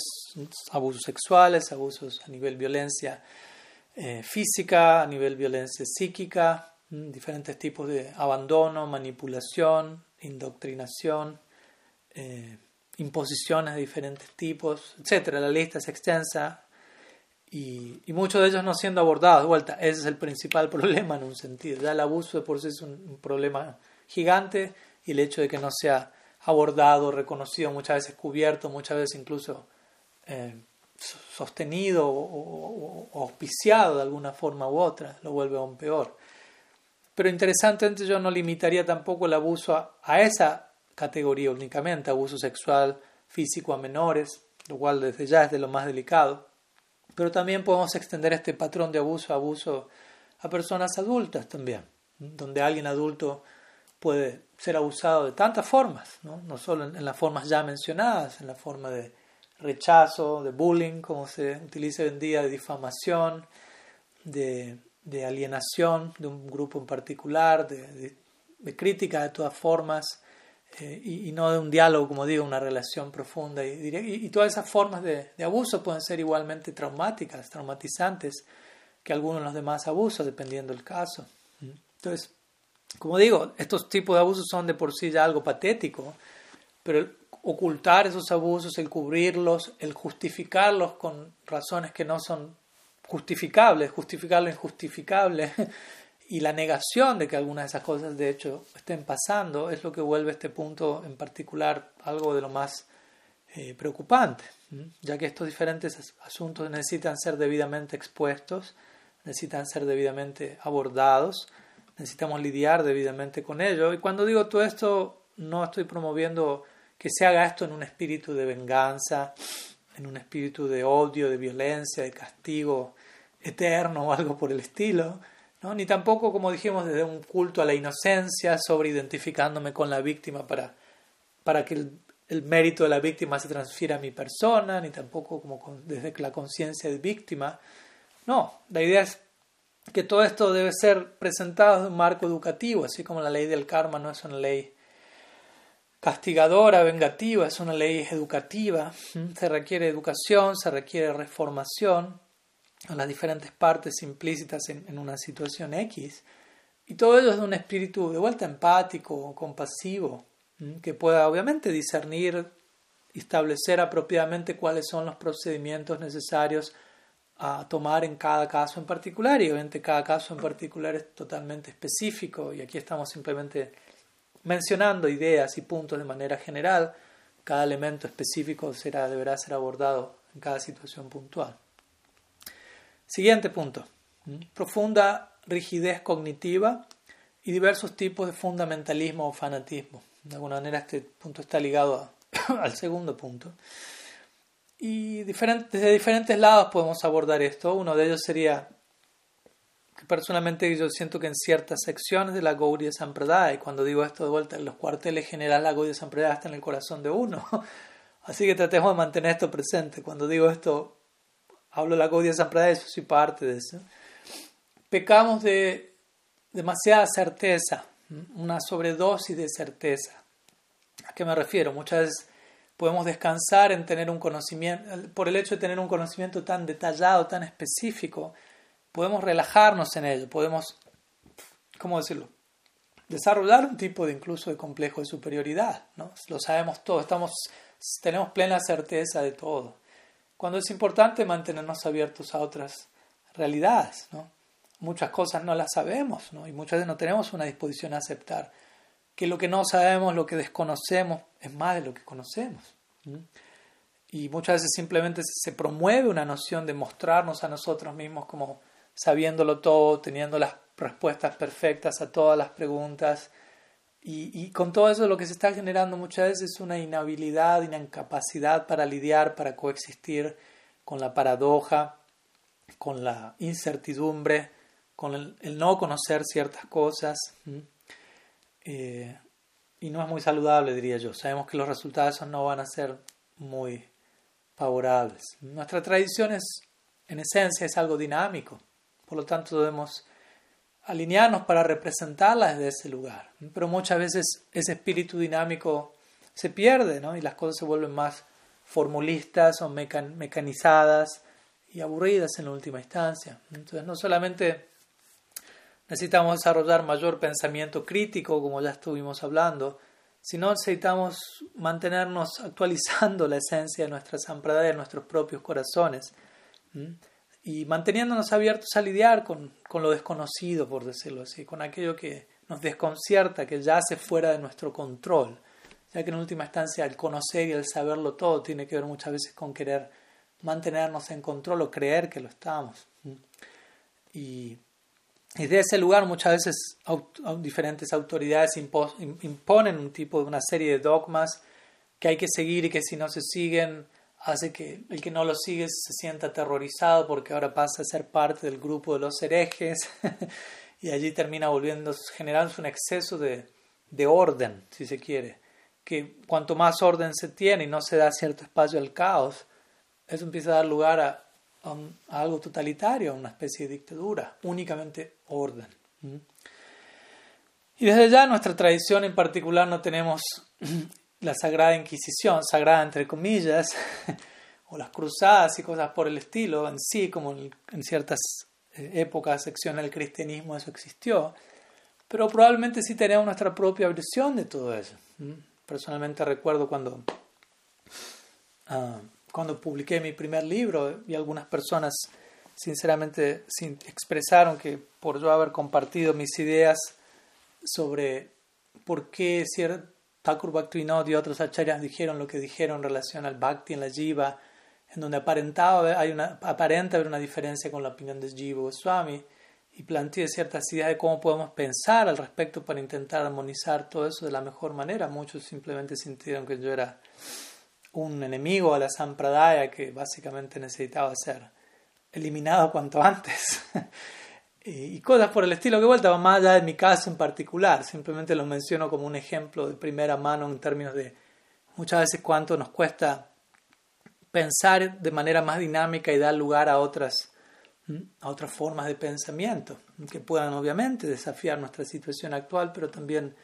Speaker 1: abusos sexuales, abusos a nivel violencia eh, física, a nivel violencia psíquica, diferentes tipos de abandono, manipulación, indoctrinación, eh, imposiciones de diferentes tipos, etc. La lista es extensa y, muchos de ellos no siendo abordados. De vuelta, ese es el principal <laughs> problema en un sentido. Ya el abuso de por sí es un, problema gigante y el hecho de que no sea abordado, reconocido, muchas veces cubierto, muchas veces incluso eh, sostenido o, auspiciado de alguna forma u otra, lo vuelve aún peor. Pero interesantemente yo no limitaría tampoco el abuso a, esa categoría únicamente, abuso sexual físico a menores, lo cual desde ya es de lo más delicado. Pero también podemos extender este patrón de abuso a abuso a personas adultas también, donde alguien adulto puede ser abusado de tantas formas, no, no solo en las formas ya mencionadas, en la forma de rechazo, de bullying, como se utiliza hoy en día, de difamación, de, de alienación de un grupo en particular, de, de, crítica de todas formas, eh, y, no de un diálogo, como digo, una relación profunda. Y, y, todas esas formas de, de, abuso pueden ser igualmente traumáticas, traumatizantes que algunos de los demás abusos, dependiendo del caso. Entonces, como digo, estos tipos de abusos son de por sí ya algo patético, pero ocultar esos abusos, el cubrirlos, el justificarlos con razones que no son justificables, justificar lo injustificable y la negación de que algunas de esas cosas de hecho estén pasando es lo que vuelve este punto en particular algo de lo más eh, preocupante, ya que estos diferentes asuntos necesitan ser debidamente expuestos, necesitan ser debidamente abordados, necesitamos lidiar debidamente con ello. Y cuando digo todo esto, no estoy promoviendo que se haga esto en un espíritu de venganza, en un espíritu de odio, de violencia, de castigo eterno o algo por el estilo, ¿no? ni tampoco, como dijimos, desde un culto a la inocencia, sobre identificándome con la víctima para, para que el, mérito de la víctima se transfiera a mi persona, ni tampoco como desde la conciencia de víctima. No, la idea es que todo esto debe ser presentado en un marco educativo, así como la ley del karma no es una ley castigadora, vengativa, es una ley educativa. Se requiere educación, se requiere reformación a las diferentes partes implícitas en, una situación X. Y todo ello es de un espíritu de vuelta empático, compasivo, que pueda obviamente discernir y establecer apropiadamente cuáles son los procedimientos necesarios a tomar en cada caso en particular. Y obviamente cada caso en particular es totalmente específico y aquí estamos simplemente mencionando ideas y puntos de manera general, cada elemento específico será, deberá ser abordado en cada situación puntual. Siguiente punto. Profunda rigidez cognitiva y diversos tipos de fundamentalismo o fanatismo. De alguna manera este punto está ligado <coughs> al segundo punto. Y desde diferentes lados podemos abordar esto. Uno de ellos sería que personalmente yo siento que en ciertas secciones de la Gaudiya Sampradaya, y cuando digo esto de vuelta, en los cuarteles generales la Gaudiya Sampradaya está en el corazón de uno. <laughs> Así que tratemos de mantener esto presente. Cuando digo esto, hablo de la Gaudiya Sampradaya, eso soy parte de eso. Pecamos de demasiada certeza, una sobredosis de certeza. ¿A qué me refiero? Muchas veces podemos descansar en tener un conocimiento, por el hecho de tener un conocimiento tan detallado, tan específico, podemos relajarnos en ello, podemos, ¿cómo decirlo? Desarrollar un tipo de incluso de complejo de superioridad, ¿no? Lo sabemos todo, estamos, tenemos plena certeza de todo. Cuando es importante mantenernos abiertos a otras realidades. Muchas cosas no las sabemos. Y muchas veces no tenemos una disposición a aceptar que lo que no sabemos, lo que desconocemos, es más de lo que conocemos. Y muchas veces simplemente se promueve una noción de mostrarnos a nosotros mismos como sabiéndolo todo, teniendo las respuestas perfectas a todas las preguntas. Y, con todo eso lo que se está generando muchas veces es una inhabilidad, una incapacidad para lidiar, para coexistir con la paradoja, con la incertidumbre, con el, no conocer ciertas cosas. Eh, y no es muy saludable, diría yo. Sabemos que los resultados no van a ser muy favorables. Nuestra tradición es, en esencia, es algo dinámico. Por lo tanto, debemos alinearnos para representarla desde ese lugar. Pero muchas veces ese espíritu dinámico se pierde ¿no? y las cosas se vuelven más formulistas o mecanizadas y aburridas en última instancia. Entonces, no solamente necesitamos desarrollar mayor pensamiento crítico, como ya estuvimos hablando, sino necesitamos mantenernos actualizando la esencia de nuestra sampradaya, de nuestros propios corazones, y manteniéndonos abiertos a lidiar con, con, lo desconocido, por decirlo así, con aquello que nos desconcierta, que ya hace fuera de nuestro control, ya que en última instancia el conocer y el saberlo todo tiene que ver muchas veces con querer mantenernos en control o creer que lo estamos. Y y de ese lugar muchas veces diferentes autoridades imponen un tipo de una serie de dogmas que hay que seguir y que si no se siguen hace que el que no lo sigue se sienta aterrorizado porque ahora pasa a ser parte del grupo de los herejes <laughs> y allí termina volviendo, generándose un exceso de, de orden, si se quiere, que cuanto más orden se tiene y no se da cierto espacio al caos, eso empieza a dar lugar a algo totalitario, a una especie de dictadura, únicamente orden. Y desde ya nuestra tradición en particular no tenemos <clears throat> la Sagrada Inquisición, sagrada entre comillas, <laughs> o las cruzadas y cosas por el estilo en sí, como en ciertas eh, épocas, secciones del cristianismo eso existió, pero probablemente sí tenemos nuestra propia versión de todo eso. Personalmente recuerdo cuando ah, cuando publiqué mi primer libro y algunas personas sinceramente expresaron que por yo haber compartido mis ideas sobre por qué Thakur Bhaktivinoda y otros acharyas dijeron lo que dijeron en relación al Bhakti en la Jiva, en donde aparentaba, hay una, aparenta haber una diferencia con la opinión de Jiva Goswami, y planteé ciertas ideas de cómo podemos pensar al respecto para intentar armonizar todo eso de la mejor manera. Muchos simplemente sintieron que yo era un enemigo a la Sampradaya que básicamente necesitaba ser eliminado cuanto antes. <laughs> y cosas por el estilo que vuelta más allá de mi caso en particular, simplemente lo menciono como un ejemplo de primera mano en términos de muchas veces cuánto nos cuesta pensar de manera más dinámica y dar lugar a otras, a otras formas de pensamiento que puedan obviamente desafiar nuestra situación actual, pero también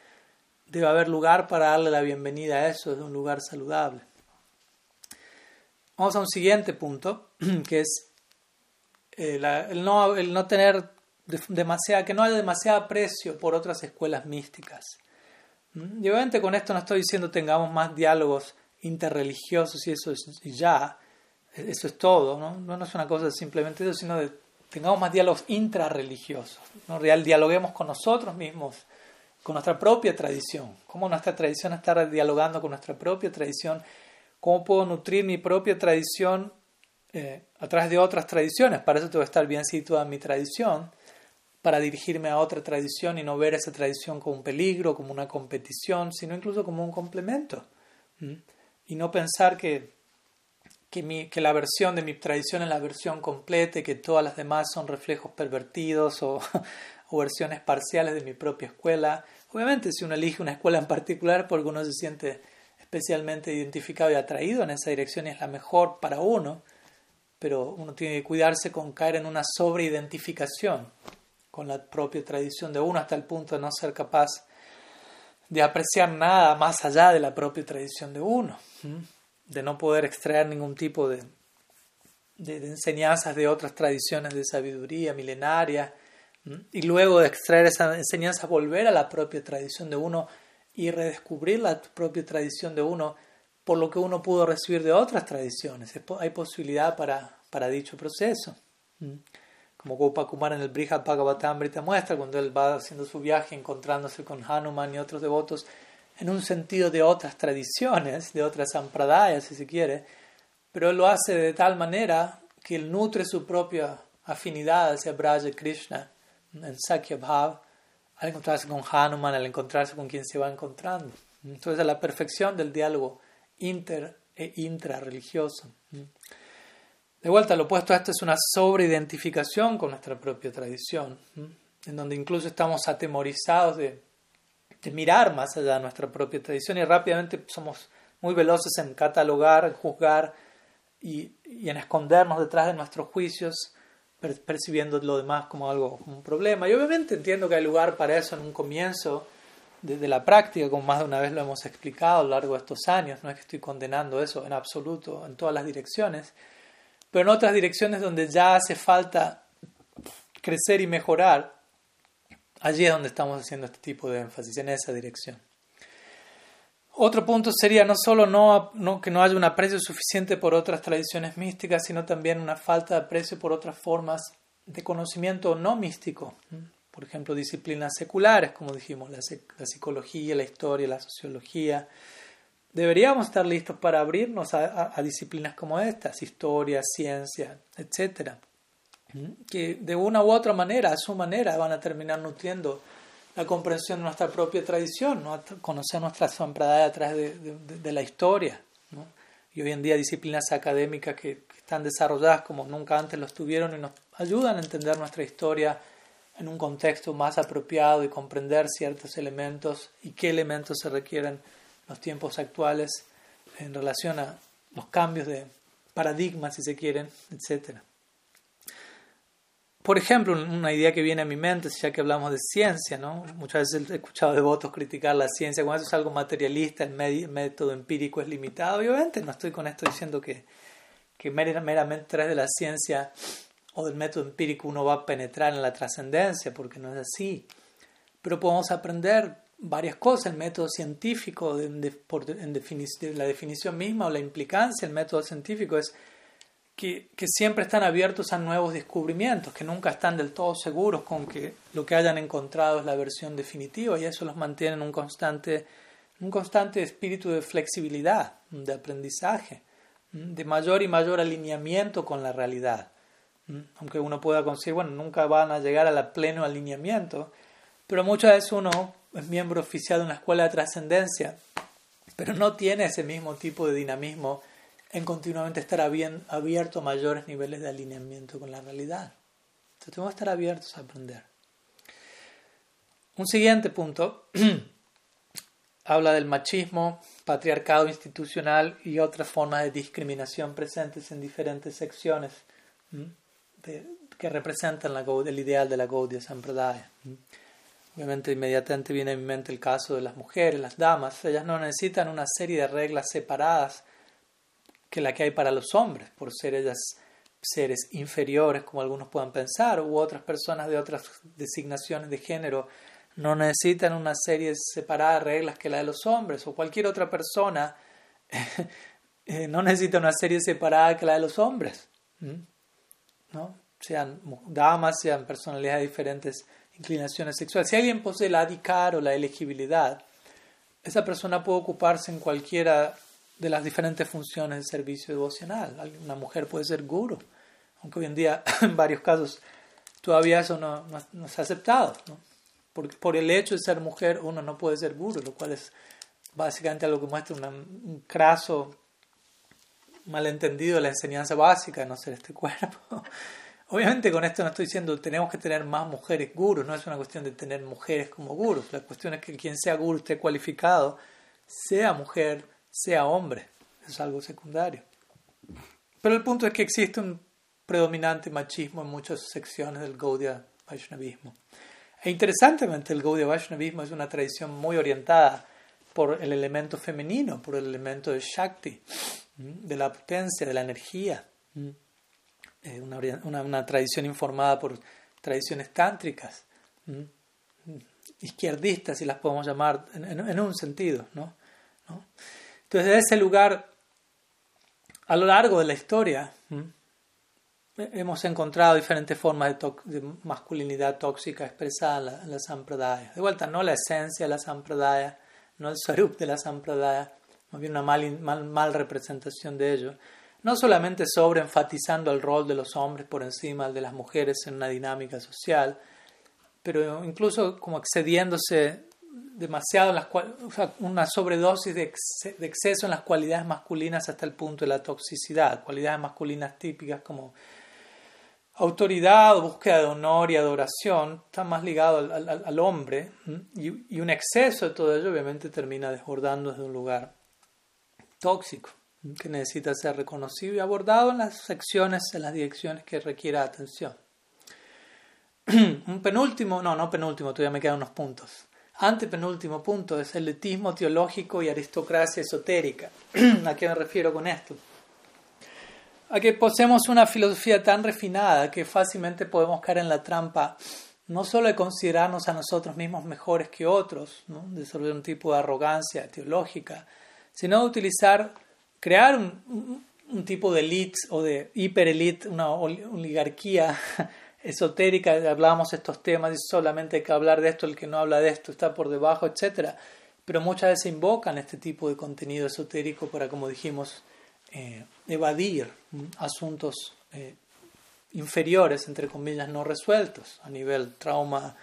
Speaker 1: debe haber lugar para darle la bienvenida a eso desde un lugar saludable. Vamos a un siguiente punto, <clears throat> que es eh, el, no, el no tener demasiada, que no haya demasiado aprecio por otras escuelas místicas. ¿Mm? Y obviamente con esto no estoy diciendo tengamos más diálogos interreligiosos y eso es ya, e, eso es todo, ¿no? No, es una cosa simplemente eso, sino de tengamos más diálogos intrarreligiosos, ¿no? Real, dialoguemos con nosotros mismos, con nuestra propia tradición, cómo nuestra tradición está dialogando con nuestra propia tradición ¿Cómo puedo nutrir mi propia tradición eh, a través de otras tradiciones? Para eso tengo que estar bien situada en mi tradición. Para dirigirme a otra tradición y no ver esa tradición como un peligro, como una competición, sino incluso como un complemento. Y no pensar que, que, la versión de mi tradición es la versión completa y que todas las demás son reflejos pervertidos o, <laughs> o versiones parciales de mi propia escuela. Obviamente si uno elige una escuela en particular porque uno se siente especialmente identificado y atraído en esa dirección y es la mejor para uno, pero uno tiene que cuidarse con caer en una sobreidentificación con la propia tradición de uno hasta el punto de no ser capaz de apreciar nada más allá de la propia tradición de uno, de no poder extraer ningún tipo de, enseñanzas de otras tradiciones de sabiduría milenaria y luego de extraer esa enseñanza volver a la propia tradición de uno y redescubrir la propia tradición de uno por lo que uno pudo recibir de otras tradiciones. Hay posibilidad para, para dicho proceso como Gopa Kumar en el Brihad Bhagavatamrita muestra, cuando él va haciendo su viaje encontrándose con Hanuman y otros devotos, en un sentido de otras tradiciones, de otras sampradayas, si se quiere, pero él lo hace de tal manera que él nutre su propia afinidad hacia Braja Krishna en Sakya Bhav al encontrarse con Hanuman, al encontrarse con quien se va encontrando. Entonces, a la perfección del diálogo inter e intrarreligioso. De vuelta, lo opuesto a esto es una sobreidentificación con nuestra propia tradición, en donde incluso estamos atemorizados de, mirar más allá de nuestra propia tradición y rápidamente somos muy veloces en catalogar, en juzgar y, en escondernos detrás de nuestros juicios, percibiendo lo demás como algo, como un problema. Y obviamente entiendo que hay lugar para eso en un comienzo de, de, la práctica, como más de una vez lo hemos explicado a lo largo de estos años. No es que estoy condenando eso en absoluto, en todas las direcciones pero en otras direcciones donde ya hace falta crecer y mejorar, allí es donde estamos haciendo este tipo de énfasis, en esa dirección. Otro punto sería no solo no, que no haya un aprecio suficiente por otras tradiciones místicas, sino también una falta de aprecio por otras formas de conocimiento no místico. Por ejemplo, disciplinas seculares, como dijimos, la psicología, la historia, la sociología, deberíamos estar listos para abrirnos a, disciplinas como estas, historia, ciencia, etc. Que de una u otra manera, a su manera, van a terminar nutriendo la comprensión de nuestra propia tradición, ¿no? conocer nuestra sampradaya a través de, la historia. Y hoy en día disciplinas académicas que, que están desarrolladas como nunca antes lo estuvieron y nos ayudan a entender nuestra historia en un contexto más apropiado y comprender ciertos elementos y qué elementos se requieren los tiempos actuales en relación a los cambios de paradigmas, si se quieren, etc. Por ejemplo, una idea que viene a mi mente, ya que hablamos de ciencia, ¿no? muchas veces he escuchado devotos criticar la ciencia, cuando eso es algo materialista, el método empírico es limitado. Obviamente no estoy con esto diciendo que, que meramente tras de la ciencia o del método empírico uno va a penetrar en la trascendencia, porque no es así. Pero podemos aprender varias cosas, el método científico, en, la definición misma o la implicancia del método científico es que, siempre están abiertos a nuevos descubrimientos, que nunca están del todo seguros con que lo que hayan encontrado es la versión definitiva y eso los mantiene en un constante, un constante espíritu de flexibilidad, de aprendizaje, de mayor y mayor alineamiento con la realidad. Aunque uno pueda conseguir, bueno, nunca van a llegar al pleno alineamiento, pero muchas veces uno es miembro oficial de una escuela de trascendencia, pero no tiene ese mismo tipo de dinamismo en continuamente estar abierto a mayores niveles de alineamiento con la realidad. Entonces tenemos que estar abiertos a aprender. Un siguiente punto <clears throat> habla del machismo, patriarcado institucional y otras formas de discriminación presentes en diferentes secciones que representan el ideal de la Gaudiya Sampradaya. Obviamente inmediatamente viene a mi mente el caso de las mujeres, las damas. Ellas no necesitan una serie de reglas separadas que la que hay para los hombres, por ser ellas seres inferiores, como algunos puedan pensar, u otras personas de otras designaciones de género no necesitan una serie separada de reglas que la de los hombres, o cualquier otra persona <laughs> eh, no necesita una serie separada que la de los hombres. ¿no? Sean damas, sean personalidades diferentes inclinaciones sexuales. Si alguien posee la adicar o la elegibilidad, esa persona puede ocuparse en cualquiera de las diferentes funciones del servicio devocional. Una mujer puede ser guru, aunque hoy en día <laughs> en varios casos todavía eso no, no, se ha aceptado. ¿no? Porque por el hecho de ser mujer uno no puede ser guru, lo cual es básicamente algo que muestra un craso malentendido de la enseñanza básica no ser este <laughs> cuerpo. Obviamente con esto no estoy diciendo tenemos que tener más mujeres gurus, no es una cuestión de tener mujeres como gurus, la cuestión es que quien sea guru esté cualificado, sea mujer, sea hombre, es algo secundario. Pero el punto es que existe un predominante machismo en muchas secciones del Gaudiya Vaishnavismo. E interesantemente el Gaudiya Vaishnavismo es una tradición muy orientada por el elemento femenino, por el elemento de Shakti, de la potencia, de la energía. Una, una, tradición informada por tradiciones tántricas, izquierdistas, si las podemos llamar, en, un sentido. ¿no? Entonces, desde ese lugar, a lo largo de la historia, hemos encontrado diferentes formas de, masculinidad tóxica expresada en la, sampradaya. De vuelta, no la esencia de la sampradaya, no el <laughs> sarup de la sampradaya, más bien una mal, mal, mal representación de ello. No solamente sobre enfatizando el rol de los hombres por encima del de las mujeres en una dinámica social, pero incluso como excediéndose demasiado en las o una sobredosis de, exceso en las cualidades masculinas hasta el punto de la toxicidad, cualidades masculinas típicas como autoridad búsqueda de honor y adoración está más ligado al, al, hombre y, y, un exceso de todo ello obviamente termina desbordando desde un lugar tóxico que necesita ser reconocido y abordado en las secciones, en las direcciones que requiera atención. <clears throat> un penúltimo, no, no penúltimo, todavía me quedan unos puntos. Antepenúltimo punto es el elitismo teológico y aristocracia esotérica. <clears throat> ¿A qué me refiero con esto? a que poseemos una filosofía tan refinada que fácilmente podemos caer en la trampa no solo de considerarnos a nosotros mismos mejores que otros, ¿no? de un tipo de arrogancia teológica, sino de utilizar, crear un, tipo de elite o de hiperelite, una oligarquía <laughs> esotérica, hablábamos estos temas y solamente hay que hablar de esto, el que no habla de esto está por debajo, etc. Pero muchas veces invocan este tipo de contenido esotérico para, como dijimos, eh, evadir asuntos eh, inferiores, entre comillas, no resueltos, a nivel trauma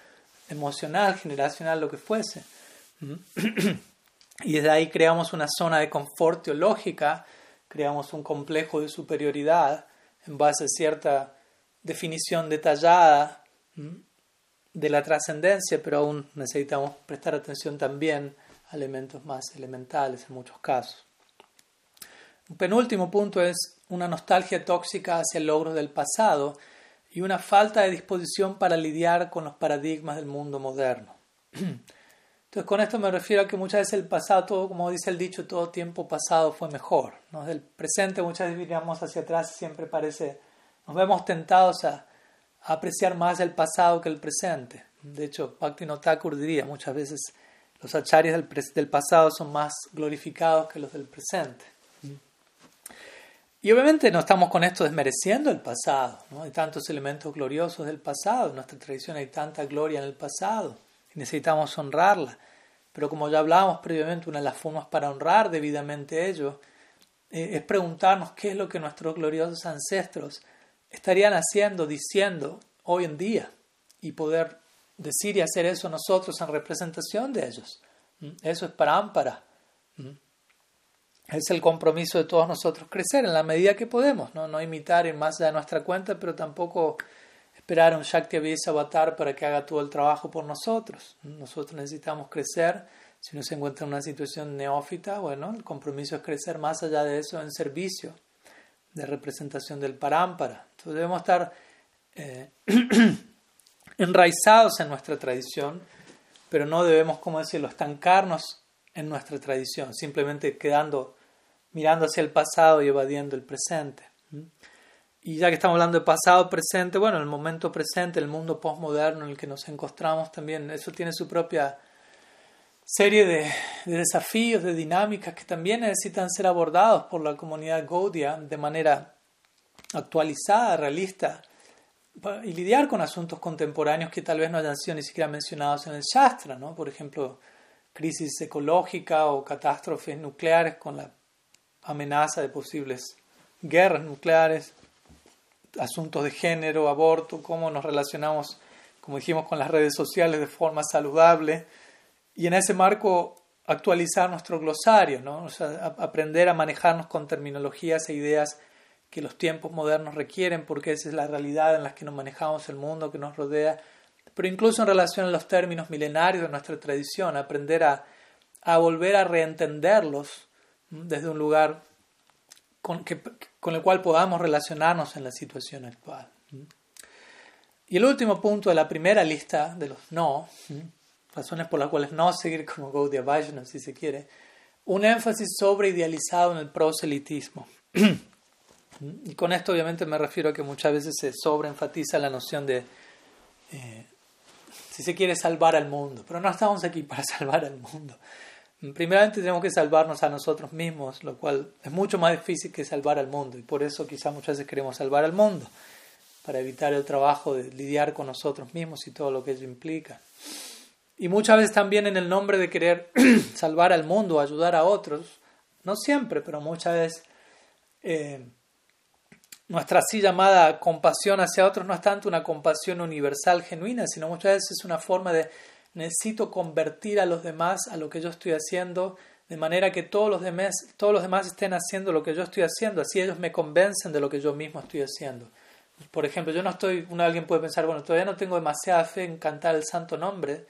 Speaker 1: emocional, generacional, lo que fuese. <clears throat> Y desde ahí creamos una zona de confort teológica, creamos un complejo de superioridad en base a cierta definición detallada de la trascendencia, pero aún necesitamos prestar atención también a elementos más elementales en muchos casos. Un penúltimo punto es una nostalgia tóxica hacia el logro del pasado y una falta de disposición para lidiar con los paradigmas del mundo moderno. <clears throat> Entonces con esto me refiero a que muchas veces el pasado, todo, como dice el dicho, todo tiempo pasado fue mejor. ¿no? Del presente muchas veces miramos hacia atrás y siempre parece, nos vemos tentados a, apreciar más el pasado que el presente. De hecho, Bhakti Thakur diría muchas veces los acharyas del, del pasado son más glorificados que los del presente. Y obviamente no estamos con esto desmereciendo el pasado, ¿no? hay tantos elementos gloriosos del pasado, en nuestra tradición hay tanta gloria en el pasado necesitamos honrarla. Pero como ya hablábamos previamente, una de las formas para honrar debidamente ello eh, es preguntarnos qué es lo que nuestros gloriosos ancestros estarían haciendo, diciendo hoy en día y poder decir y hacer eso nosotros en representación de ellos. Eso es para ámpara es el compromiso de todos nosotros crecer en la medida que podemos, no, no imitar en más de nuestra cuenta, pero tampoco esperar a un Shakti Avatar para que haga todo el trabajo por nosotros. Nosotros necesitamos crecer. Si uno se encuentra en una situación neófita, bueno, el compromiso es crecer más allá de eso en servicio, de representación del parámpara. Entonces debemos estar eh, <clears throat> enraizados en nuestra tradición, pero no debemos, como decirlo, estancarnos en nuestra tradición, simplemente quedando mirando hacia el pasado y evadiendo el presente. Y ya que estamos hablando de pasado, presente, bueno, el momento presente, el mundo postmoderno en el que nos encontramos también, eso tiene su propia serie de, desafíos, de dinámicas que también necesitan ser abordados por la comunidad Gaudia de manera actualizada, realista, y lidiar con asuntos contemporáneos que tal vez no hayan sido ni siquiera mencionados en el Shastra, ¿no? por ejemplo, crisis ecológica o catástrofes nucleares con la amenaza de posibles guerras nucleares, asuntos de género, aborto, cómo nos relacionamos, como dijimos, con las redes sociales de forma saludable. Y en ese marco actualizar nuestro glosario, ¿no? aprender a manejarnos con terminologías e ideas que los tiempos modernos requieren, porque esa es la realidad en la que nos manejamos el mundo que nos rodea, pero incluso en relación a los términos milenarios de nuestra tradición, aprender a, a volver a reentenderlos desde un lugar con, que, con el cual podamos relacionarnos en la situación actual. Y el último punto de la primera lista de los no, razones por las cuales no seguir como Gaudiya Vaishnava, si se quiere, un énfasis sobre idealizado en el proselitismo. <clears throat> y con esto obviamente me refiero a que muchas veces se sobreenfatiza la noción de, eh, si se quiere, salvar al mundo, pero no estamos aquí para <laughs> salvar al mundo. Primeramente tenemos que salvarnos a nosotros mismos, lo cual es mucho más difícil que salvar al mundo, y por eso quizás muchas veces queremos salvar al mundo, para evitar el trabajo de lidiar con nosotros mismos y todo lo que ello implica. Y muchas veces también en el nombre de querer <clears throat> salvar al mundo, ayudar a otros, no siempre, pero muchas veces eh, nuestra así llamada compasión hacia otros no es tanto una compasión universal genuina, sino muchas veces es una forma de necesito convertir a los demás a lo que yo estoy haciendo, de manera que todos los demás, todos los demás estén haciendo lo que yo estoy haciendo, así ellos me convencen de lo que yo mismo estoy haciendo. Por ejemplo, yo no estoy, uno, alguien puede pensar, bueno, todavía no tengo demasiada fe en cantar el santo nombre,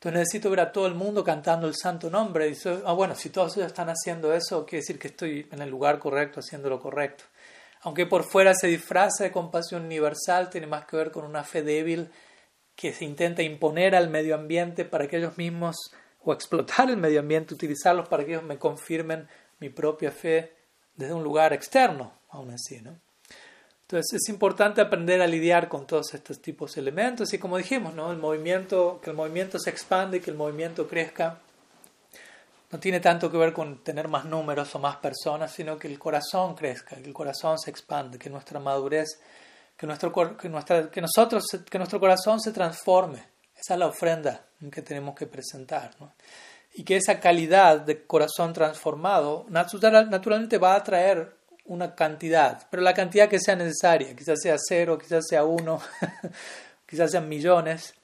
Speaker 1: entonces necesito ver a todo el mundo cantando el santo nombre. Y ah, bueno, si todos ellos están haciendo eso, quiere decir que estoy en el lugar correcto, haciendo lo correcto. Aunque por fuera se disfraza de compasión universal, tiene más que ver con una fe débil que se intenta imponer al medio ambiente para que ellos mismos, o explotar el medio ambiente, utilizarlos para que ellos me confirmen mi propia fe desde un lugar externo, aún así, ¿no? Entonces es importante aprender a lidiar con todos estos tipos de elementos y como dijimos, ¿no? el movimiento, que el movimiento se expande y que el movimiento crezca no tiene tanto que ver con tener más números o más personas, sino que el corazón crezca, que el corazón se expande, que nuestra madurez, que, nuestro, que, nuestra, que, nosotros, que nuestro corazón se transforme. Esa es la ofrenda que tenemos que presentar. Y que esa calidad de corazón transformado naturalmente va a traer una cantidad, pero la cantidad que sea necesaria, quizás sea cero, quizás sea uno, <laughs> quizás sean millones,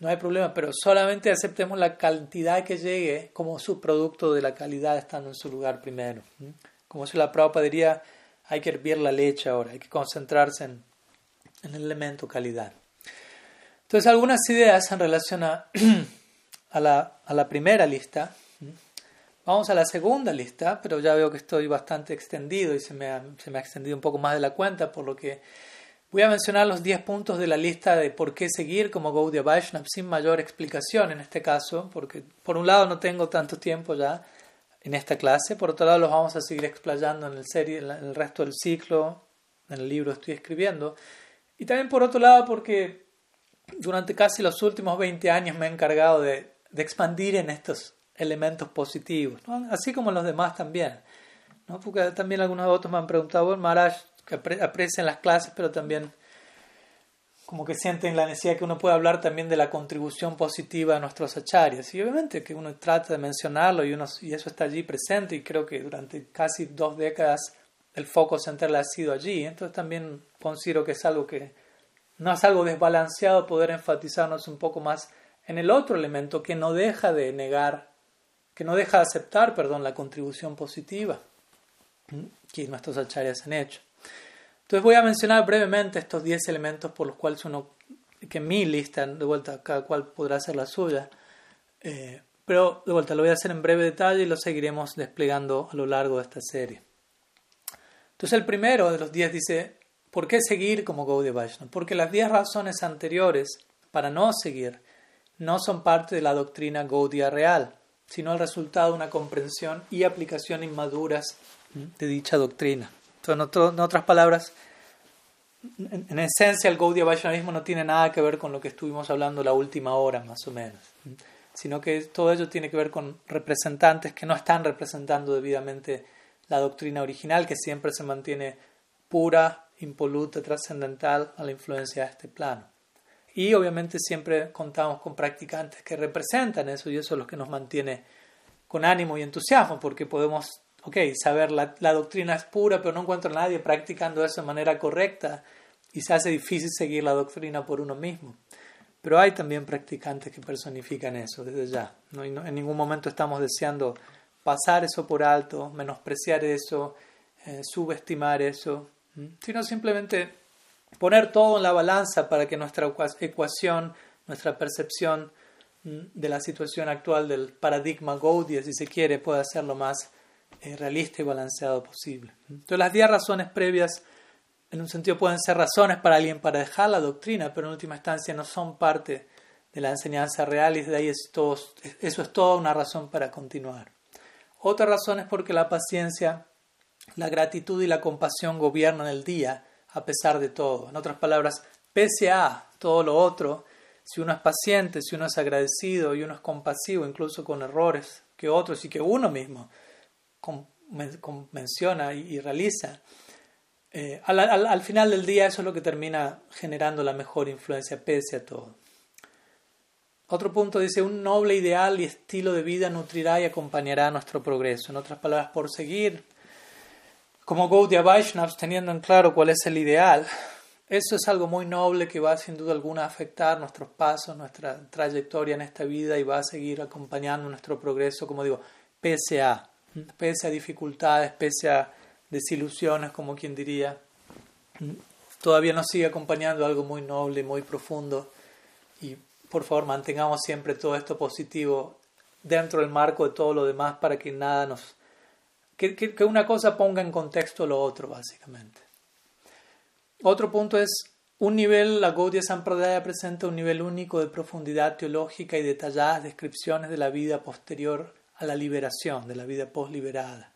Speaker 1: no hay problema, pero solamente aceptemos la cantidad que llegue como subproducto de la calidad estando en su lugar primero. Como si la Prabhupada diría, hay que hervir la leche ahora, hay que concentrarse en, el elemento calidad. Entonces, algunas ideas en relación <clears throat> a, la, a la primera lista. Vamos a la segunda lista, pero ya veo que estoy bastante extendido y se me, ha, se me ha extendido un poco más de la cuenta, por lo que voy a mencionar los 10 puntos de la lista de por qué seguir como Gaudiya Vaishnav sin mayor explicación en este caso, porque por un lado no tengo tanto tiempo ya en esta clase, por otro lado los vamos a seguir explayando en el, serie, en el resto del ciclo, en el libro estoy escribiendo, y también por otro lado porque durante casi los últimos 20 años me he encargado de, de expandir en estos elementos positivos, así como los demás también. ¿no? Porque también algunos otros me han preguntado, bueno, Maharaj, que aprecian las clases, pero también como que sienten la necesidad que uno puede hablar también de la contribución positiva a nuestros acharyas. Y obviamente que uno trata de mencionarlo y, uno, y eso está allí presente y creo que durante casi dos décadas el foco central ha sido allí. Entonces también considero que es algo que no es algo desbalanceado poder enfatizarnos un poco más en el otro elemento que no deja de negar que no deja de aceptar, perdón, la contribución positiva que nuestros acharyas han hecho. Entonces voy a mencionar brevemente estos 10 elementos por los cuales uno, que mi lista, de vuelta, cada cual podrá hacer la suya, eh, pero de vuelta lo voy a hacer en breve detalle y lo seguiremos desplegando a lo largo de esta serie. Entonces el primero de los 10 dice, ¿por qué seguir como Gaudiya Vaishnava? Porque las 10 razones anteriores para no seguir no son parte de la doctrina Gaudiya real sino el resultado de una comprensión y aplicación inmaduras de dicha doctrina. Entonces, en, otras palabras, en, esencia el Gaudiya Vaishnavismo no tiene nada que ver con lo que estuvimos hablando la última hora, más o menos, sino que todo ello tiene que ver con representantes que no están representando debidamente la doctrina original, que siempre se mantiene pura, impoluta, trascendental a la influencia de este plano. Y obviamente siempre contamos con practicantes que representan eso y eso es lo que nos mantiene con ánimo y entusiasmo, porque podemos, ok, saber la, la doctrina es pura, pero no encuentro a nadie practicando eso de manera correcta. y se hace difícil seguir la doctrina por uno mismo. Pero hay también practicantes que personifican eso desde ya. ¿no? en ningún momento estamos deseando pasar eso por alto, menospreciar eso, eh, subestimar eso, sino simplemente poner todo en la balanza para que nuestra ecuación, nuestra percepción de la situación actual del paradigma Gaudiya, si se quiere, pueda ser lo más eh, realista y balanceado posible. Entonces las 10 razones previas en un sentido pueden ser razones para alguien para dejar la doctrina, pero en última instancia no son parte de la enseñanza real y de ahí es eso es toda una razón para continuar. Otra razón es porque la paciencia, la gratitud y la compasión gobiernan el día a pesar de todo. En otras palabras, pese a todo lo otro, si uno es paciente, si uno es agradecido y uno es compasivo, incluso con errores que otros y que uno mismo menciona y realiza, eh, al, final del día eso es lo que termina generando la mejor influencia pese a todo. Otro punto dice, un noble ideal y estilo de vida nutrirá y acompañará nuestro progreso. En otras palabras, por seguir como Gaudiya Vaishnavas, teniendo en claro cuál es el ideal, eso es algo muy noble que va sin duda alguna a afectar nuestros pasos, nuestra trayectoria en esta vida y va a seguir acompañando nuestro progreso, como digo, pese a, pese a dificultades, pese a desilusiones, como quien diría, todavía nos sigue acompañando algo muy noble, muy profundo. Y por favor, mantengamos siempre todo esto positivo dentro del marco de todo lo demás para que nada nos. que, una cosa ponga en contexto lo otro, básicamente. Otro punto es un nivel, la Gaudiya Sampradaya presenta un nivel único de profundidad teológica y detalladas descripciones de la vida posterior a la liberación, de la vida postliberada.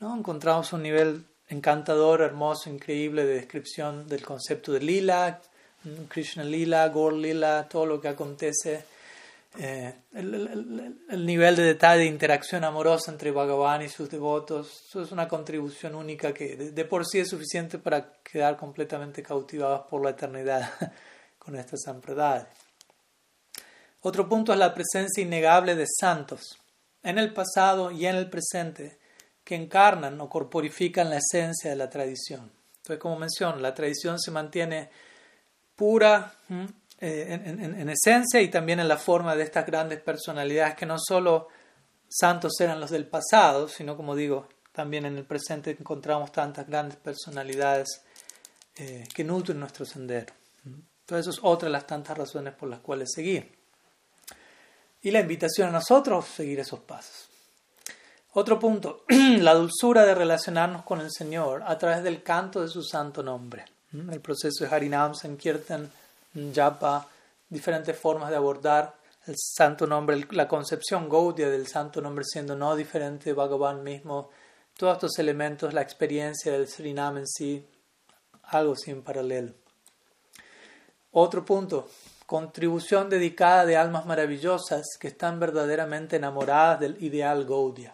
Speaker 1: ¿no? Encontramos un nivel encantador, hermoso, increíble de descripción del concepto de lila, Krishna lila, Gaur lila, todo lo que acontece, eh, el, nivel de detalle de interacción amorosa entre Bhagavan y sus devotos, eso es una contribución única que de, por sí es suficiente para quedar completamente cautivados por la eternidad <laughs> con esta sampradaya. Otro punto es la presencia innegable de santos en el pasado y en el presente que encarnan o corporifican la esencia de la tradición. Entonces, como menciono, la tradición se mantiene pura eh, en, esencia y también en la forma de estas grandes personalidades que no solo santos eran los del pasado, sino, como digo, también en el presente encontramos tantas grandes personalidades eh, que nutren nuestro sendero. Entonces, eso es otra de las tantas razones por las cuales seguir. Y la invitación a nosotros seguir esos pasos. Otro punto, <clears throat> la dulzura de relacionarnos con el Señor a través del canto de su santo nombre. ¿Mm? El proceso de Harinam, Sankirtan, Japa, diferentes formas de abordar el santo nombre, la concepción Gaudiya del santo nombre siendo no diferente de Bhagavan mismo, todos estos elementos, la experiencia del Srinam en sí, algo sin paralelo. Otro punto, contribución dedicada de almas maravillosas que están verdaderamente enamoradas del ideal Gaudiya.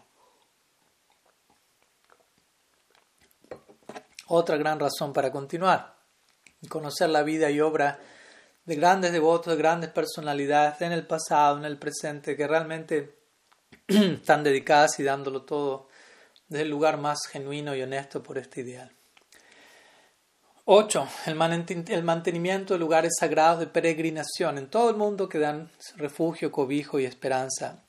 Speaker 1: Otra gran razón para continuar. Conocer la vida y obra de grandes devotos, de grandes personalidades en el pasado, en el presente, que realmente <clears throat> están dedicadas y dándolo todo desde el lugar más genuino y honesto por este ideal. 8. El mantenimiento de lugares sagrados de peregrinación en todo el mundo que dan refugio, cobijo y esperanza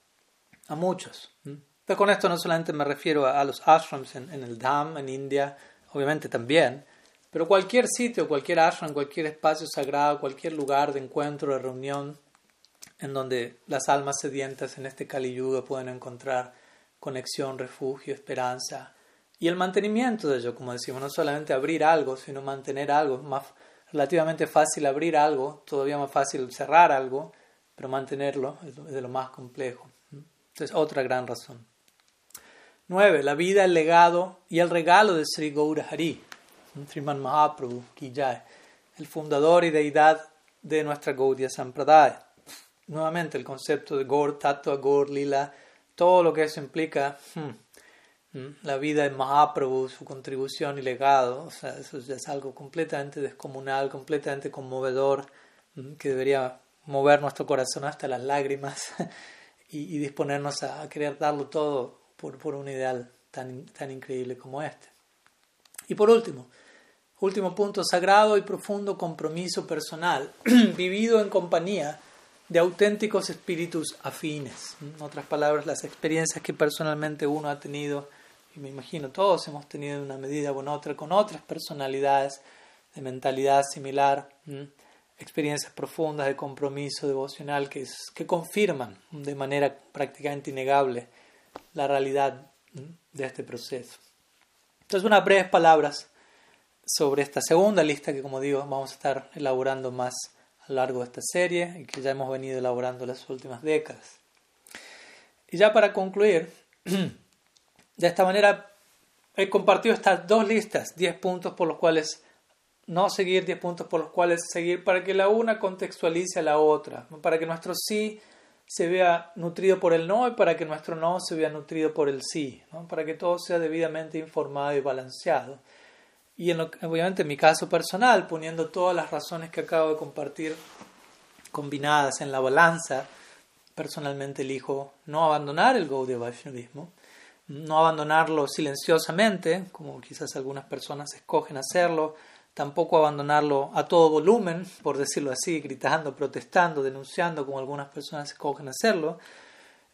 Speaker 1: a muchos. Pero con esto no solamente me refiero a, los ashrams en, en el Dham, en India, obviamente también, pero cualquier sitio, cualquier ashram, cualquier espacio sagrado, cualquier lugar de encuentro, de reunión, en donde las almas sedientas en este Kali Yuga pueden encontrar conexión, refugio, esperanza y el mantenimiento de ello, como decimos, no solamente abrir algo, sino mantener algo. Es más relativamente fácil abrir algo, todavía más fácil cerrar algo, pero mantenerlo es de lo más complejo. Entonces, otra gran razón. 9. La vida, el legado y el regalo de Sri Gaurahari, Sriman Mahaprabhu Ki el fundador y deidad de nuestra Gaudiya Sampradaya. Nuevamente el concepto de Gaur, Tattva, Gaur, Lila, todo lo que eso implica, hmm, hmm, la vida de Mahaprabhu, su contribución y legado, o sea, eso ya es algo completamente descomunal, completamente conmovedor, hmm, que debería mover nuestro corazón hasta las lágrimas <laughs> y, disponernos a querer darlo todo por, un ideal tan, tan increíble como este. Y por último, Último punto, sagrado y profundo compromiso personal, <clears throat> vivido en compañía de auténticos espíritus afines. En otras palabras, las experiencias que personalmente uno ha tenido, y me imagino todos hemos tenido en una medida u otra con otras personalidades de mentalidad similar, experiencias profundas de compromiso devocional que, que confirman de manera prácticamente innegable la realidad de este proceso. Entonces, unas breves palabras sobre esta segunda lista que, como digo, vamos a estar elaborando más a lo largo de esta serie y que ya hemos venido elaborando las últimas décadas. Y ya para concluir, <clears throat> de esta manera he compartido estas dos listas, 10 puntos por los cuales no seguir, 10 puntos por los cuales seguir, para que la una contextualice a la otra, para que nuestro sí se vea nutrido por el no y para que nuestro no se vea nutrido por el sí, para que todo sea debidamente informado y balanceado. Y en obviamente en mi caso personal, poniendo todas las razones que acabo de compartir combinadas en la balanza, personalmente elijo no abandonar el Gaudiya Vaishnavismo, no abandonarlo silenciosamente, como quizás algunas personas escogen hacerlo, tampoco abandonarlo a todo volumen, por decirlo así, gritando, protestando, denunciando, como algunas personas escogen hacerlo.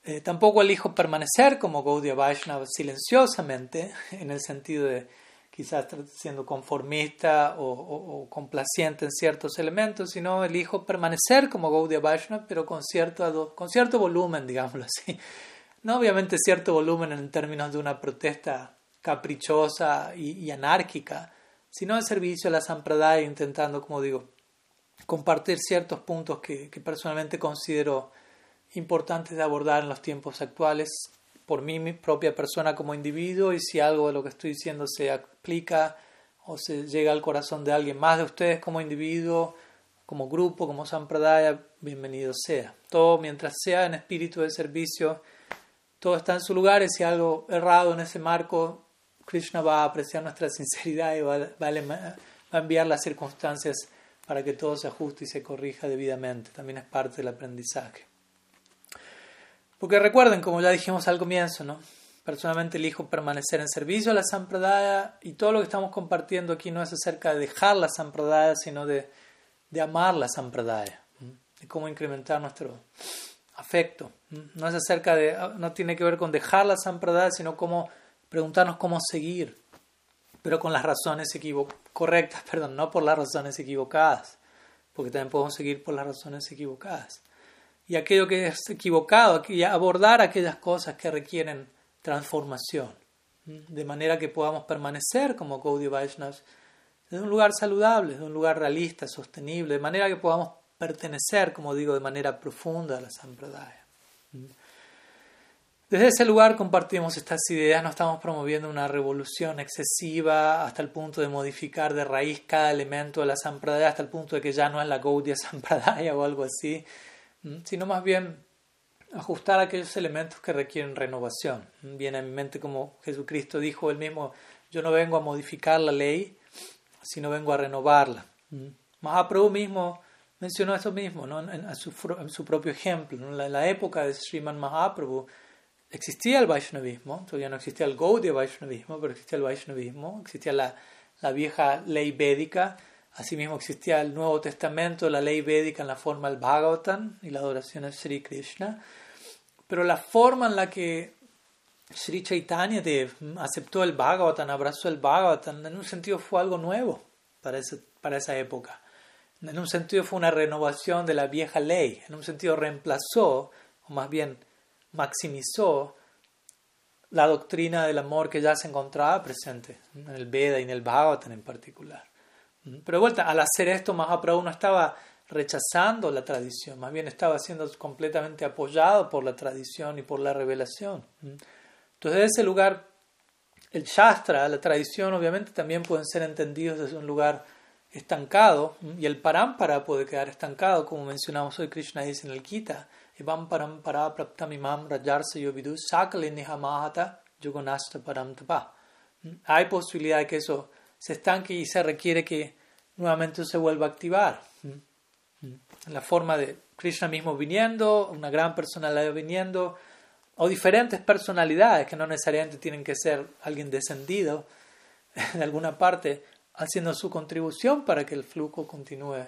Speaker 1: Eh, tampoco elijo permanecer como Gaudiya Vaishnava silenciosamente, <laughs> en el sentido de quizás siendo conformista o, complaciente en ciertos elementos, sino elijo permanecer como Gaudiya Vaishnava, pero con cierto, con cierto volumen, digámoslo así. No obviamente cierto volumen en términos de una protesta caprichosa y anárquica, sino al servicio a la Sampradaya, intentando, como digo, compartir ciertos puntos que, personalmente considero importantes de abordar en los tiempos actuales por mí, mi propia persona como individuo, y si algo de lo que estoy diciendo se aplica o se llega al corazón de alguien más de ustedes como individuo, como grupo, como Sampradaya, bienvenido sea. Todo mientras sea en espíritu de servicio, todo está en su lugar y si algo errado en ese marco Krishna va a apreciar nuestra <laughs> sinceridad y va, a enviar las circunstancias para que todo se ajuste y se corrija debidamente. También es parte del aprendizaje. Porque recuerden, como ya dijimos al comienzo, ¿no? personalmente elijo permanecer en servicio a la Sampradaya y todo lo que estamos compartiendo aquí no es acerca de dejar la Sampradaya, sino de, de amar la Sampradaya, de cómo incrementar nuestro afecto. No es acerca de, no tiene que ver con dejar la Sampradaya, sino cómo preguntarnos cómo seguir, pero con las razones correctas, <laughs> perdón, no por las razones equivocadas, porque también podemos seguir por las razones equivocadas. Y aquello que es equivocado, abordar aquellas cosas que requieren transformación, de manera que podamos permanecer como Gaudiya Vaishnavas desde un lugar saludable, desde un lugar realista, sostenible, de manera que podamos pertenecer, como digo, de manera profunda a la Sampradaya. Desde ese lugar compartimos estas ideas, no estamos promoviendo una revolución excesiva hasta el punto de modificar de raíz cada elemento de la Sampradaya, hasta el punto de que ya no es la Gaudiya Sampradaya o algo así, sino más bien ajustar aquellos elementos que requieren renovación. Viene a mi mente como Jesucristo dijo él mismo, yo no vengo a modificar la ley, sino vengo a renovarla. Mahaprabhu mismo mencionó eso mismo ¿no? en, su, propio ejemplo. En, la, época de Sriman Mahaprabhu, existía el Vaishnavismo, todavía no existía el Gaudiya Vaishnavismo, pero existía el Vaishnavismo, existía la, la vieja ley védica, asimismo existía el Nuevo Testamento, la ley védica en la forma del Bhagavatam y la adoración a Sri Krishna, pero la forma en la que Sri Chaitanya Dev aceptó el Bhagavatam, abrazó el Bhagavatam, en un sentido fue algo nuevo para, ese, para esa época. En un sentido fue una renovación de la vieja ley, en un sentido reemplazó, o más bien maximizó la doctrina del amor que ya se encontraba presente en el Veda y en el Bhagavatam en particular. Pero de vuelta, al hacer esto, Mahaprabhu no estaba rechazando la tradición, más bien estaba siendo completamente apoyado por la tradición y por la revelación. Entonces, desde ese lugar, el Shastra, la tradición, obviamente también pueden ser entendidos desde un lugar estancado, y el parampara puede quedar estancado, como mencionamos hoy, Krishna dice en el Gita, Sakale nihamahata yugonasta. Hay posibilidad de que eso se estanque y se requiere que nuevamente se vuelva a activar. En la forma de Krishna mismo viniendo, una gran personalidad viniendo, o diferentes personalidades que no necesariamente tienen que ser alguien descendido <laughs> de alguna parte, haciendo su contribución para que el flujo continúe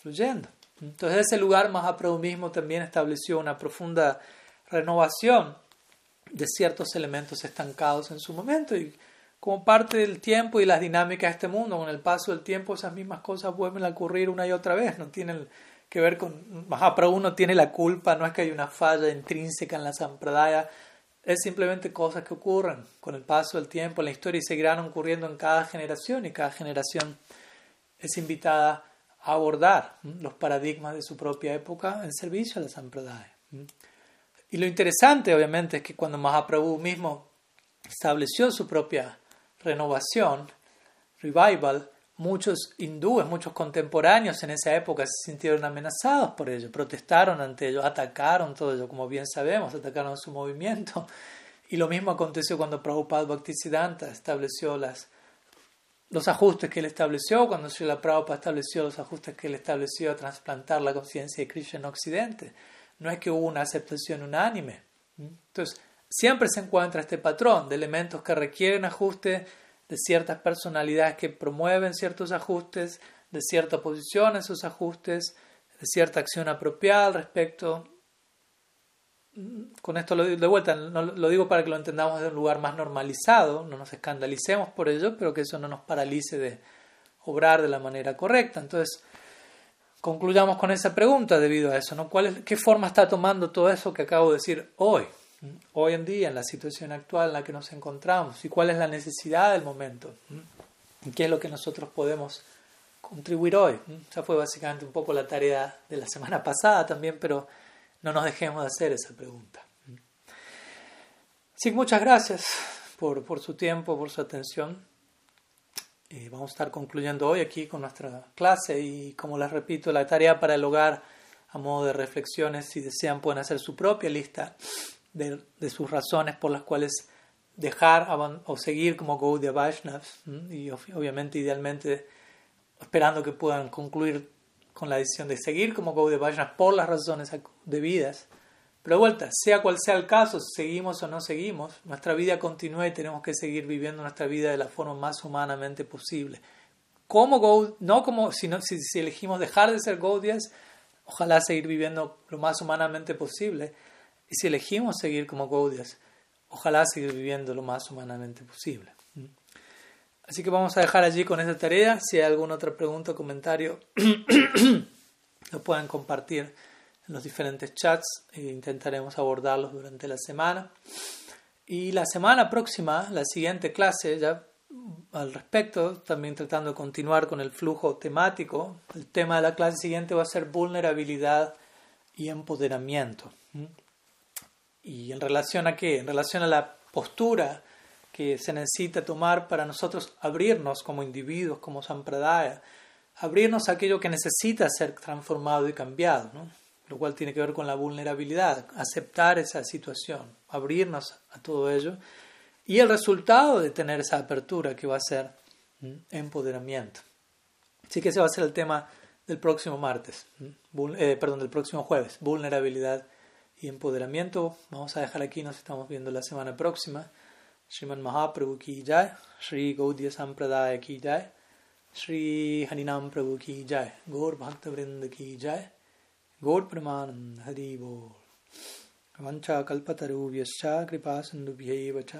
Speaker 1: fluyendo. Entonces ese lugar Mahaprabhu mismo también estableció una profunda renovación de ciertos elementos estancados en su momento y como parte del tiempo y las dinámicas de este mundo, con el paso del tiempo esas mismas cosas vuelven a ocurrir una y otra vez, no tienen que ver con Mahaprabhu no tiene la culpa, no es que hay una falla intrínseca en la sampradaya, es simplemente cosas que ocurren con el paso del tiempo en la historia y seguirán ocurriendo en cada generación y cada generación es invitada abordar los paradigmas de su propia época en servicio a la Sampradaya. Y lo interesante, obviamente, es que cuando Mahaprabhu mismo estableció su propia renovación, revival, muchos hindúes, muchos contemporáneos en esa época se sintieron amenazados por ello, protestaron ante ello, atacaron todo ello, como bien sabemos, atacaron su movimiento. Y lo mismo aconteció cuando Prabhupada Bhaktisiddhanta estableció las los ajustes que él estableció, cuando Srila Prabhupada estableció los ajustes que él estableció a trasplantar la conciencia de Krishna en Occidente. No es que hubo una aceptación unánime. Entonces, siempre se encuentra este patrón de elementos que requieren ajuste, de ciertas personalidades que promueven ciertos ajustes, de cierta posición en esos ajustes, de cierta acción apropiada al respecto con esto lo, de vuelta, lo digo para que lo entendamos de un lugar más normalizado, no nos escandalicemos por ello, pero que eso no nos paralice de obrar de la manera correcta. Entonces, concluyamos con esa pregunta debido a eso, ¿no? ¿Cuál es, ¿Qué forma está tomando todo eso que acabo de decir hoy, hoy en día, en la situación actual en la que nos encontramos? ¿Y cuál es la necesidad del momento? ¿Y qué es lo que nosotros podemos contribuir hoy? Esa fue básicamente un poco la tarea de la semana pasada también, pero no nos dejemos de hacer esa pregunta. Sí, muchas gracias por, por su tiempo, por su atención. Eh, vamos a estar concluyendo hoy aquí con nuestra clase y como les repito, la tarea para el hogar a modo de reflexiones, si desean pueden hacer su propia lista de, de sus razones por las cuales dejar o seguir como Gaudiya Vaishnavas y obviamente idealmente esperando que puedan concluir con la decisión de seguir como Vaishnavas por las razones debidas. Pero de vuelta, sea cual sea el caso, seguimos o no seguimos, nuestra vida continúa y tenemos que seguir viviendo nuestra vida de la forma más humanamente posible. Como no como si, si, elegimos dejar de ser Gaudiyas, ojalá seguir viviendo lo más humanamente posible. Y si elegimos seguir como Gaudiyas, ojalá seguir viviendo lo más humanamente posible. Así que vamos a dejar allí con esa tarea. Si hay alguna otra pregunta o comentario, <clears throat> lo pueden compartir en los diferentes chats e intentaremos abordarlos durante la semana. Y la semana próxima, la siguiente clase, ya al respecto, también tratando de continuar con el flujo temático, el tema de la clase siguiente va a ser vulnerabilidad y empoderamiento. ¿Y en relación a qué? En relación a la postura que se necesita tomar para nosotros abrirnos como individuos, como sampradaya, abrirnos a aquello que necesita ser transformado y cambiado, ¿no? lo cual tiene que ver con la vulnerabilidad, aceptar esa situación, abrirnos a todo ello y el resultado de tener esa apertura que va a ser empoderamiento. Así que ese va a ser el tema del próximo martes, eh, perdón, del próximo jueves, vulnerabilidad y empoderamiento. Vamos a dejar aquí, nos estamos viendo la semana próxima. श्रीमन महाप्रभु की जय श्री गौद्य संप्रदाय की जय श्री हरिनाम प्रभु की जय गौर भक्त वृंद की जय गौर प्रमानंद हरि बोल वंशा कल्पतरुभ्यश्च कृपा सिंधुभ्यैव च,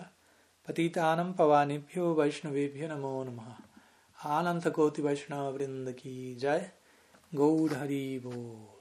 Speaker 1: पतितानं पवानेभ्यो वैष्णवेभ्यो नमो नमः। आनंद कोटि वैष्णव वृंद की जय गौर हरि बोल